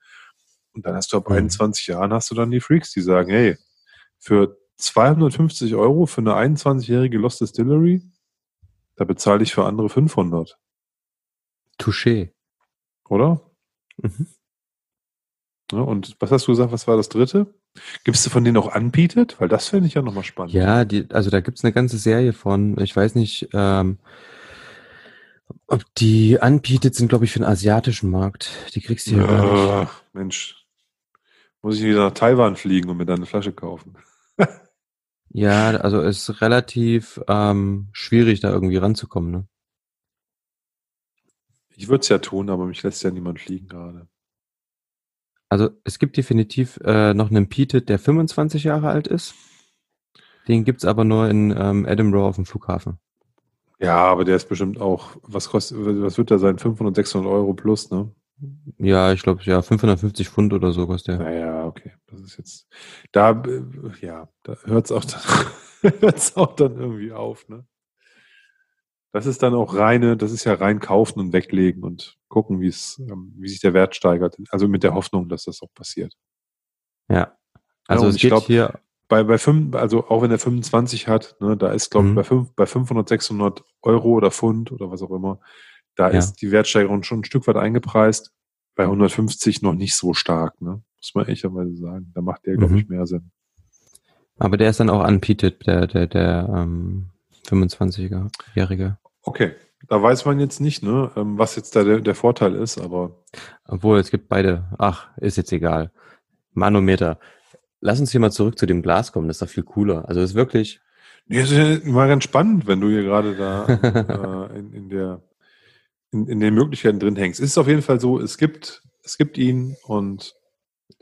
Speaker 2: Und dann hast du ab mhm. 21 Jahren hast du dann die Freaks, die sagen, hey, für 250 Euro für eine 21-jährige Lost Distillery, da bezahle ich für andere 500.
Speaker 1: Touché.
Speaker 2: Oder? Mhm. Ja, und was hast du gesagt, was war das dritte? Gibst du von denen auch anbietet? Weil das fände ich ja nochmal spannend.
Speaker 1: Ja, die, also da gibt's eine ganze Serie von, ich weiß nicht, ähm, ob die anbietet sind, glaube ich, für den asiatischen Markt. Die kriegst du ja
Speaker 2: gar nicht. Mensch, muss ich wieder nach Taiwan fliegen und mir dann eine Flasche kaufen.
Speaker 1: ja, also es ist relativ ähm, schwierig, da irgendwie ranzukommen. Ne?
Speaker 2: Ich würde es ja tun, aber mich lässt ja niemand fliegen gerade.
Speaker 1: Also es gibt definitiv äh, noch einen Peated, der 25 Jahre alt ist. Den gibt's aber nur in ähm, Edinburgh auf dem Flughafen.
Speaker 2: Ja, aber der ist bestimmt auch, was kostet, was wird der sein? 500, 600 Euro plus, ne?
Speaker 1: Ja, ich glaube, ja, 550 Pfund oder so kostet der.
Speaker 2: Naja, okay. Das ist jetzt, da, äh, ja, da hört's auch dann, hört's auch dann irgendwie auf, ne? Das ist dann auch reine, das ist ja rein kaufen und weglegen und gucken, wie es, ähm, wie sich der Wert steigert. Also mit der Hoffnung, dass das auch passiert.
Speaker 1: Ja. Also
Speaker 2: Ja,
Speaker 1: es
Speaker 2: ich
Speaker 1: geht
Speaker 2: glaub,
Speaker 1: hier,
Speaker 2: Bei, bei fünf, also auch wenn er 25 hat, ne, da ist, glaube ich,
Speaker 1: Mhm.
Speaker 2: bei, fünf, bei 500, 600 Euro oder Pfund oder was auch immer, da
Speaker 1: Ja.
Speaker 2: ist die Wertsteigerung schon ein Stück weit eingepreist. Bei 150 noch nicht so stark, ne? Muss man ehrlicherweise sagen. Da macht der, glaube
Speaker 1: Mhm.
Speaker 2: ich, mehr Sinn.
Speaker 1: aber der ist dann auch unpeated, der, der, der ähm, 25-Jährige.
Speaker 2: Okay. Da weiß man jetzt nicht, ne, ähm, was jetzt da der, der Vorteil ist, aber
Speaker 1: Obwohl, es gibt beide. Ach, ist jetzt egal. Manometer. Lass uns hier mal zurück zu dem Glas kommen, das ist doch viel cooler. Also es ist wirklich,
Speaker 2: Nee, es ist ja mal ganz spannend, wenn du hier gerade da äh, in, in der in, in den Möglichkeiten drin hängst. Es ist auf jeden Fall so, es gibt es gibt ihn und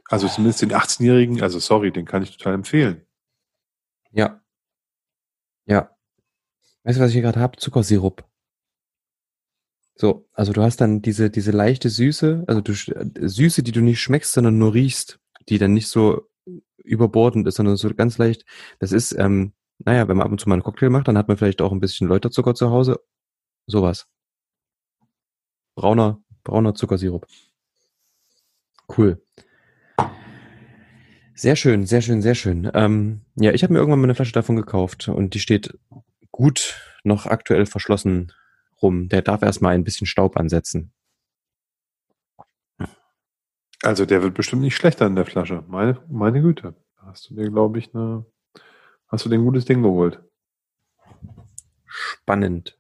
Speaker 2: also zumindest den 18-Jährigen, also sorry, den kann ich total empfehlen.
Speaker 1: ja. Ja. Weißt du, was ich hier gerade habe? Zuckersirup. So, also du hast dann diese, diese leichte Süße, also du, äh, Süße, die du nicht schmeckst, sondern nur riechst, die dann nicht so überbordend ist, sondern so ganz leicht. Das ist, ähm, naja, wenn man ab und zu mal einen Cocktail macht, dann hat man vielleicht auch ein bisschen Läuterzucker zu Hause. Sowas. Brauner, brauner Zuckersirup. Cool. Sehr schön, sehr schön, sehr schön. Ähm, ja, ich habe mir irgendwann mal eine Flasche davon gekauft und die steht gut noch aktuell verschlossen rum. Der darf erstmal ein bisschen Staub ansetzen.
Speaker 2: Also der wird bestimmt nicht schlechter in der Flasche. Meine, meine Güte. Hast du dir, glaube ich, eine, hast du dir ein gutes Ding geholt.
Speaker 1: Spannend.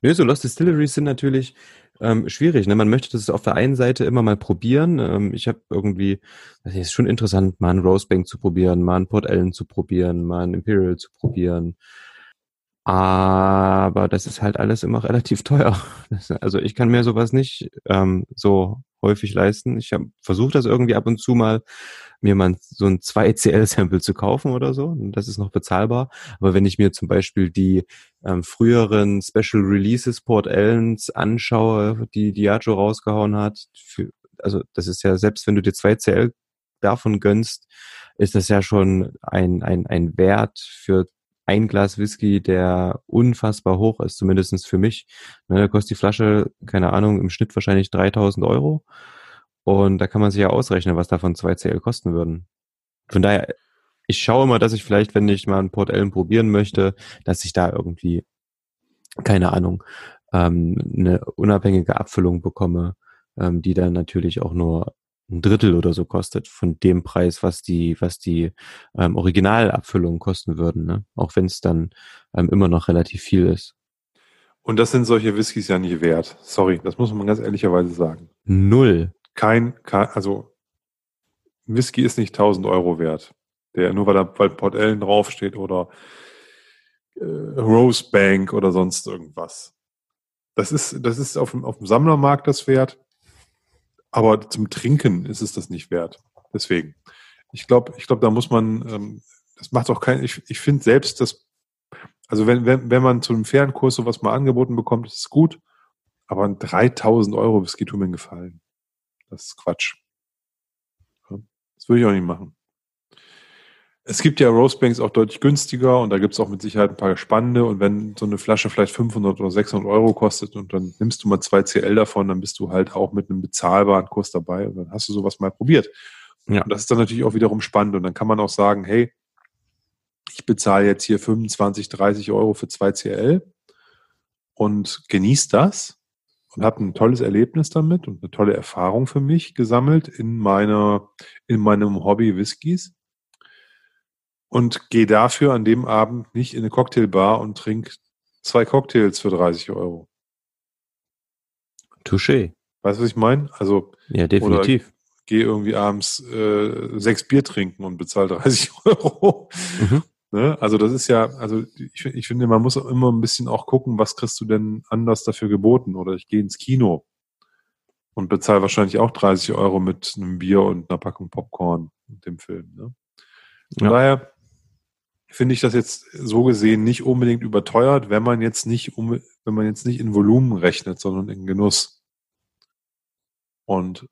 Speaker 1: Nö, so Lost Distilleries sind natürlich ähm, schwierig. Ne? Man möchte das auf der einen Seite immer mal probieren. Ähm, ich habe irgendwie, das ist schon interessant, mal einen Rosebank zu probieren, mal einen Port Ellen zu probieren, mal einen Imperial zu probieren. Aber das ist halt alles immer relativ teuer. Also ich kann mir sowas nicht ähm, so häufig leisten. Ich habe versucht, das irgendwie ab und zu mal mir mal so ein 2CL-Sample zu kaufen oder so. Das ist noch bezahlbar. Aber wenn ich mir zum Beispiel die ähm, früheren Special Releases Port Ellens anschaue, die Diageo rausgehauen hat, für, also das ist ja, selbst wenn du dir 2CL davon gönnst, ist das ja schon ein, ein, ein Wert für ein Glas Whisky, der unfassbar hoch ist, zumindestens für mich. Ne, da kostet die Flasche, keine Ahnung, im Schnitt wahrscheinlich 3000 Euro. Und da kann man sich ja ausrechnen, was davon 2CL kosten würden. Von daher, ich schaue immer, dass ich vielleicht, wenn ich mal einen Port Ellen probieren möchte, dass ich da irgendwie, keine Ahnung, ähm, eine unabhängige Abfüllung bekomme, ähm, die dann natürlich auch nur ein Drittel oder so kostet von dem Preis, was die, was die ähm, Originalabfüllungen kosten würden, ne? Auch wenn es dann ähm, immer noch relativ viel ist.
Speaker 2: Und das sind solche Whiskys ja nicht wert. Sorry, das muss man ganz ehrlicherweise sagen.
Speaker 1: Null.
Speaker 2: Kein, kein also ein Whisky ist nicht 1000 Euro wert. Der, nur weil da weil Port Ellen draufsteht oder äh, Rose Bank oder sonst irgendwas. Das ist, das ist auf dem, auf dem Sammlermarkt das wert. Aber zum Trinken ist es das nicht wert. Deswegen. Ich glaube, ich glaube, da muss man, ähm, das macht auch kein, ich, ich finde selbst das, also wenn, wenn, wenn man zu einem fairen Kurs sowas mal angeboten bekommt, ist es gut. Aber ein 3000 Euro Whisky tut mir gefallen. Das ist Quatsch. Das würde ich auch nicht machen. Es gibt ja Rosebanks auch deutlich günstiger und da gibt es auch mit Sicherheit ein paar spannende. Und wenn so eine Flasche vielleicht 500 oder 600 Euro kostet und dann nimmst du mal zwei CL davon, dann bist du halt auch mit einem bezahlbaren Kurs dabei und dann hast du sowas mal probiert.
Speaker 1: Ja.
Speaker 2: Und das ist dann natürlich auch wiederum spannend. Und dann kann man auch sagen, hey, ich bezahle jetzt hier 25, 30 Euro für zwei CL und genieße das und habe ein tolles Erlebnis damit und eine tolle Erfahrung für mich gesammelt in meiner, in meinem Hobby Whiskys und gehe dafür an dem Abend nicht in eine Cocktailbar und trinke zwei Cocktails für 30 Euro.
Speaker 1: Touché.
Speaker 2: Weißt du, was ich meine? Also
Speaker 1: Ja, definitiv.
Speaker 2: gehe irgendwie abends äh, sechs Bier trinken und bezahle 30 Euro.
Speaker 1: Mhm.
Speaker 2: Ne? Also das ist ja, also ich, ich finde, man muss auch immer ein bisschen auch gucken, was kriegst du denn anders dafür geboten? Oder ich gehe ins Kino. Und bezahle wahrscheinlich auch 30 Euro mit einem Bier und einer Packung Popcorn mit dem Film. Ne? Von
Speaker 1: Ja.
Speaker 2: daher finde ich das jetzt so gesehen nicht unbedingt überteuert, wenn man jetzt nicht um, wenn man jetzt nicht in Volumen rechnet, sondern in Genuss. Und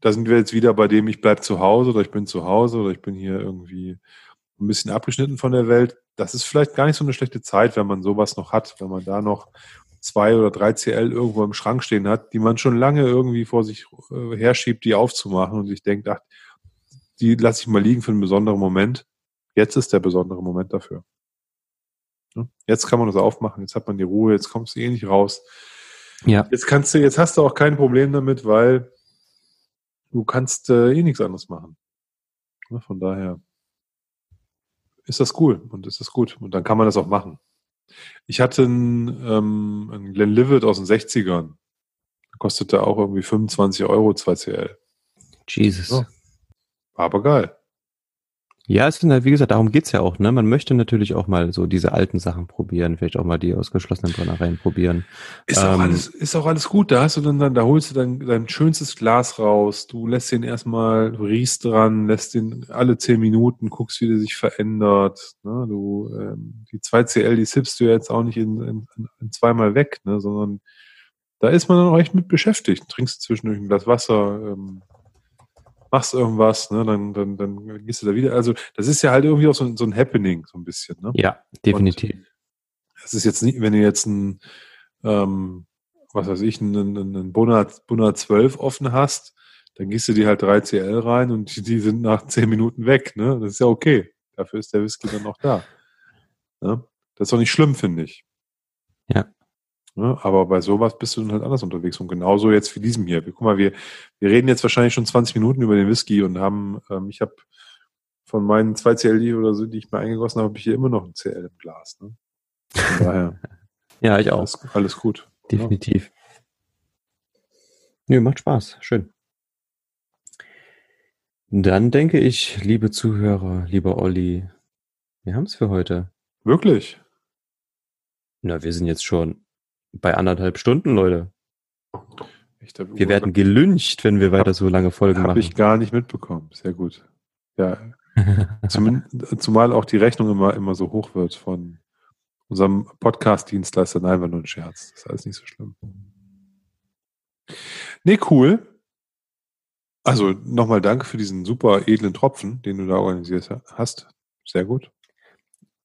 Speaker 2: da sind wir jetzt wieder bei dem, ich bleib zu Hause oder ich bin zu Hause oder ich bin hier irgendwie ein bisschen abgeschnitten von der Welt. Das ist vielleicht gar nicht so eine schlechte Zeit, wenn man sowas noch hat, wenn man da noch zwei oder drei CL irgendwo im Schrank stehen hat, die man schon lange irgendwie vor sich äh, herschiebt, die aufzumachen und sich denkt, ach, die lasse ich mal liegen für einen besonderen Moment. Jetzt ist der besondere Moment dafür. Jetzt kann man das aufmachen, jetzt hat man die Ruhe, jetzt kommst du eh nicht raus.
Speaker 1: Ja.
Speaker 2: Jetzt kannst du, jetzt hast du auch kein Problem damit, weil du kannst äh, eh nichts anderes machen. Von daher ist das cool und ist das gut. Und dann kann man das auch machen. Ich hatte einen, ähm, einen Glenlivet aus den 60ern. Kostete auch irgendwie 25 Euro 2CL.
Speaker 1: Jesus.
Speaker 2: Ja. War aber geil.
Speaker 1: Ja, es sind halt, wie gesagt, darum geht's ja auch, ne? Man möchte natürlich auch mal so diese alten Sachen probieren, vielleicht auch mal die aus geschlossenen Brennereien probieren.
Speaker 2: Ist auch
Speaker 1: Ähm,
Speaker 2: alles, ist auch alles gut. Da hast du dann, dann da holst du dann dein schönstes Glas raus. Du lässt den erstmal, du riechst dran, lässt den alle zehn Minuten, guckst, wie der sich verändert. Ne? Du, ähm, die 2CL, die sippst du ja jetzt auch nicht in, in, in zweimal weg, ne? sondern da ist man dann auch echt mit beschäftigt. Trinkst zwischendurch ein Glas Wasser, ähm, machst irgendwas, ne? dann, dann, dann gehst du da wieder. Also das ist ja halt irgendwie auch so, ein- so ein Happening, so ein bisschen. Ne?
Speaker 1: Ja, definitiv.
Speaker 2: Es ist jetzt nicht, wenn du jetzt ein, ähm, was weiß ich, einen, einen, Buna 12 offen hast, dann gehst du die halt 3 CL rein und die, die sind nach 10 Minuten weg. Ne? Das ist ja okay. Dafür ist der Whisky dann auch da. Ne? Das ist doch nicht schlimm, finde ich.
Speaker 1: Ja.
Speaker 2: Ne? Aber bei sowas bist du dann halt anders unterwegs. Und genauso jetzt wie diesem hier. Guck mal, wir, wir reden jetzt wahrscheinlich schon 20 Minuten über den Whisky und haben, ähm, ich habe von meinen 2 CL die oder so, die ich mir eingegossen habe, habe ich hier immer noch ein CL im Glas. Ne? Von daher.
Speaker 1: Ja, ich auch.
Speaker 2: Alles, alles gut.
Speaker 1: Definitiv. Nö, macht Spaß. Schön. Dann denke ich, liebe Zuhörer, lieber Olli, wir haben es für heute.
Speaker 2: Wirklich?
Speaker 1: Na, wir sind jetzt schon bei anderthalb Stunden, Leute.
Speaker 2: Hab,
Speaker 1: Wir werden gelüncht, wenn wir weiter so lange Folgen
Speaker 2: Habe
Speaker 1: machen.
Speaker 2: ich gar nicht mitbekommen. Sehr gut. Ja, zum, zumal auch die Rechnung immer, immer so hoch wird von unserem Podcast-Dienstleister. Nein, war nur ein Scherz. Das ist alles nicht so schlimm. Nee, cool. Also nochmal danke für diesen super edlen Tropfen, den du da organisiert hast. Sehr gut.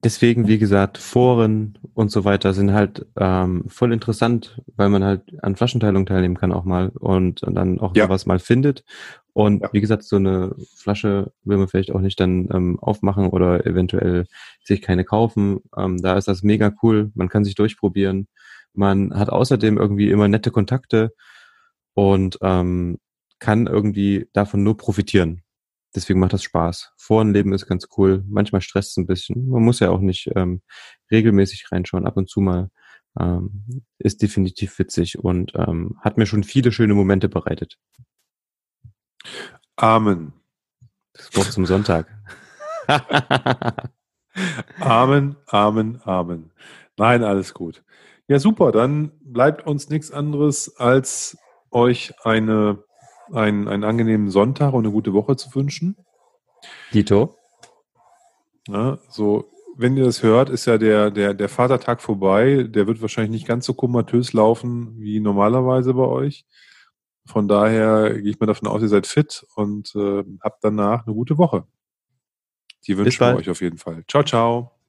Speaker 1: Deswegen, wie gesagt, Foren und so weiter sind halt ähm, voll interessant, weil man halt an Flaschenteilung teilnehmen kann auch mal und, und dann auch
Speaker 2: Ja.
Speaker 1: sowas mal findet. Und
Speaker 2: Ja.
Speaker 1: wie gesagt, so eine Flasche will man vielleicht auch nicht dann ähm, aufmachen oder eventuell sich keine kaufen. Ähm, da ist das mega cool. Man kann sich durchprobieren. Man hat außerdem irgendwie immer nette Kontakte und ähm, kann irgendwie davon nur profitieren. Deswegen macht das Spaß. Forenleben ist ganz cool. Manchmal stresst es ein bisschen. Man muss ja auch nicht ähm, regelmäßig reinschauen. Ab und zu mal ähm, ist definitiv witzig und ähm, hat mir schon viele schöne Momente bereitet.
Speaker 2: Amen.
Speaker 1: Das Wort zum Sonntag.
Speaker 2: Amen, Amen, Amen. Nein, alles gut. Ja, super. Dann bleibt uns nichts anderes, als euch eine, einen, einen angenehmen Sonntag und eine gute Woche zu wünschen.
Speaker 1: Dito.
Speaker 2: Ja, so, wenn ihr das hört, ist ja der, der, der Vatertag vorbei. Der wird wahrscheinlich nicht ganz so komatös laufen wie normalerweise bei euch. Von daher gehe ich mal davon aus, ihr seid fit und äh, habt danach eine gute Woche. Die wünschen wir euch auf jeden Fall. Ciao, ciao.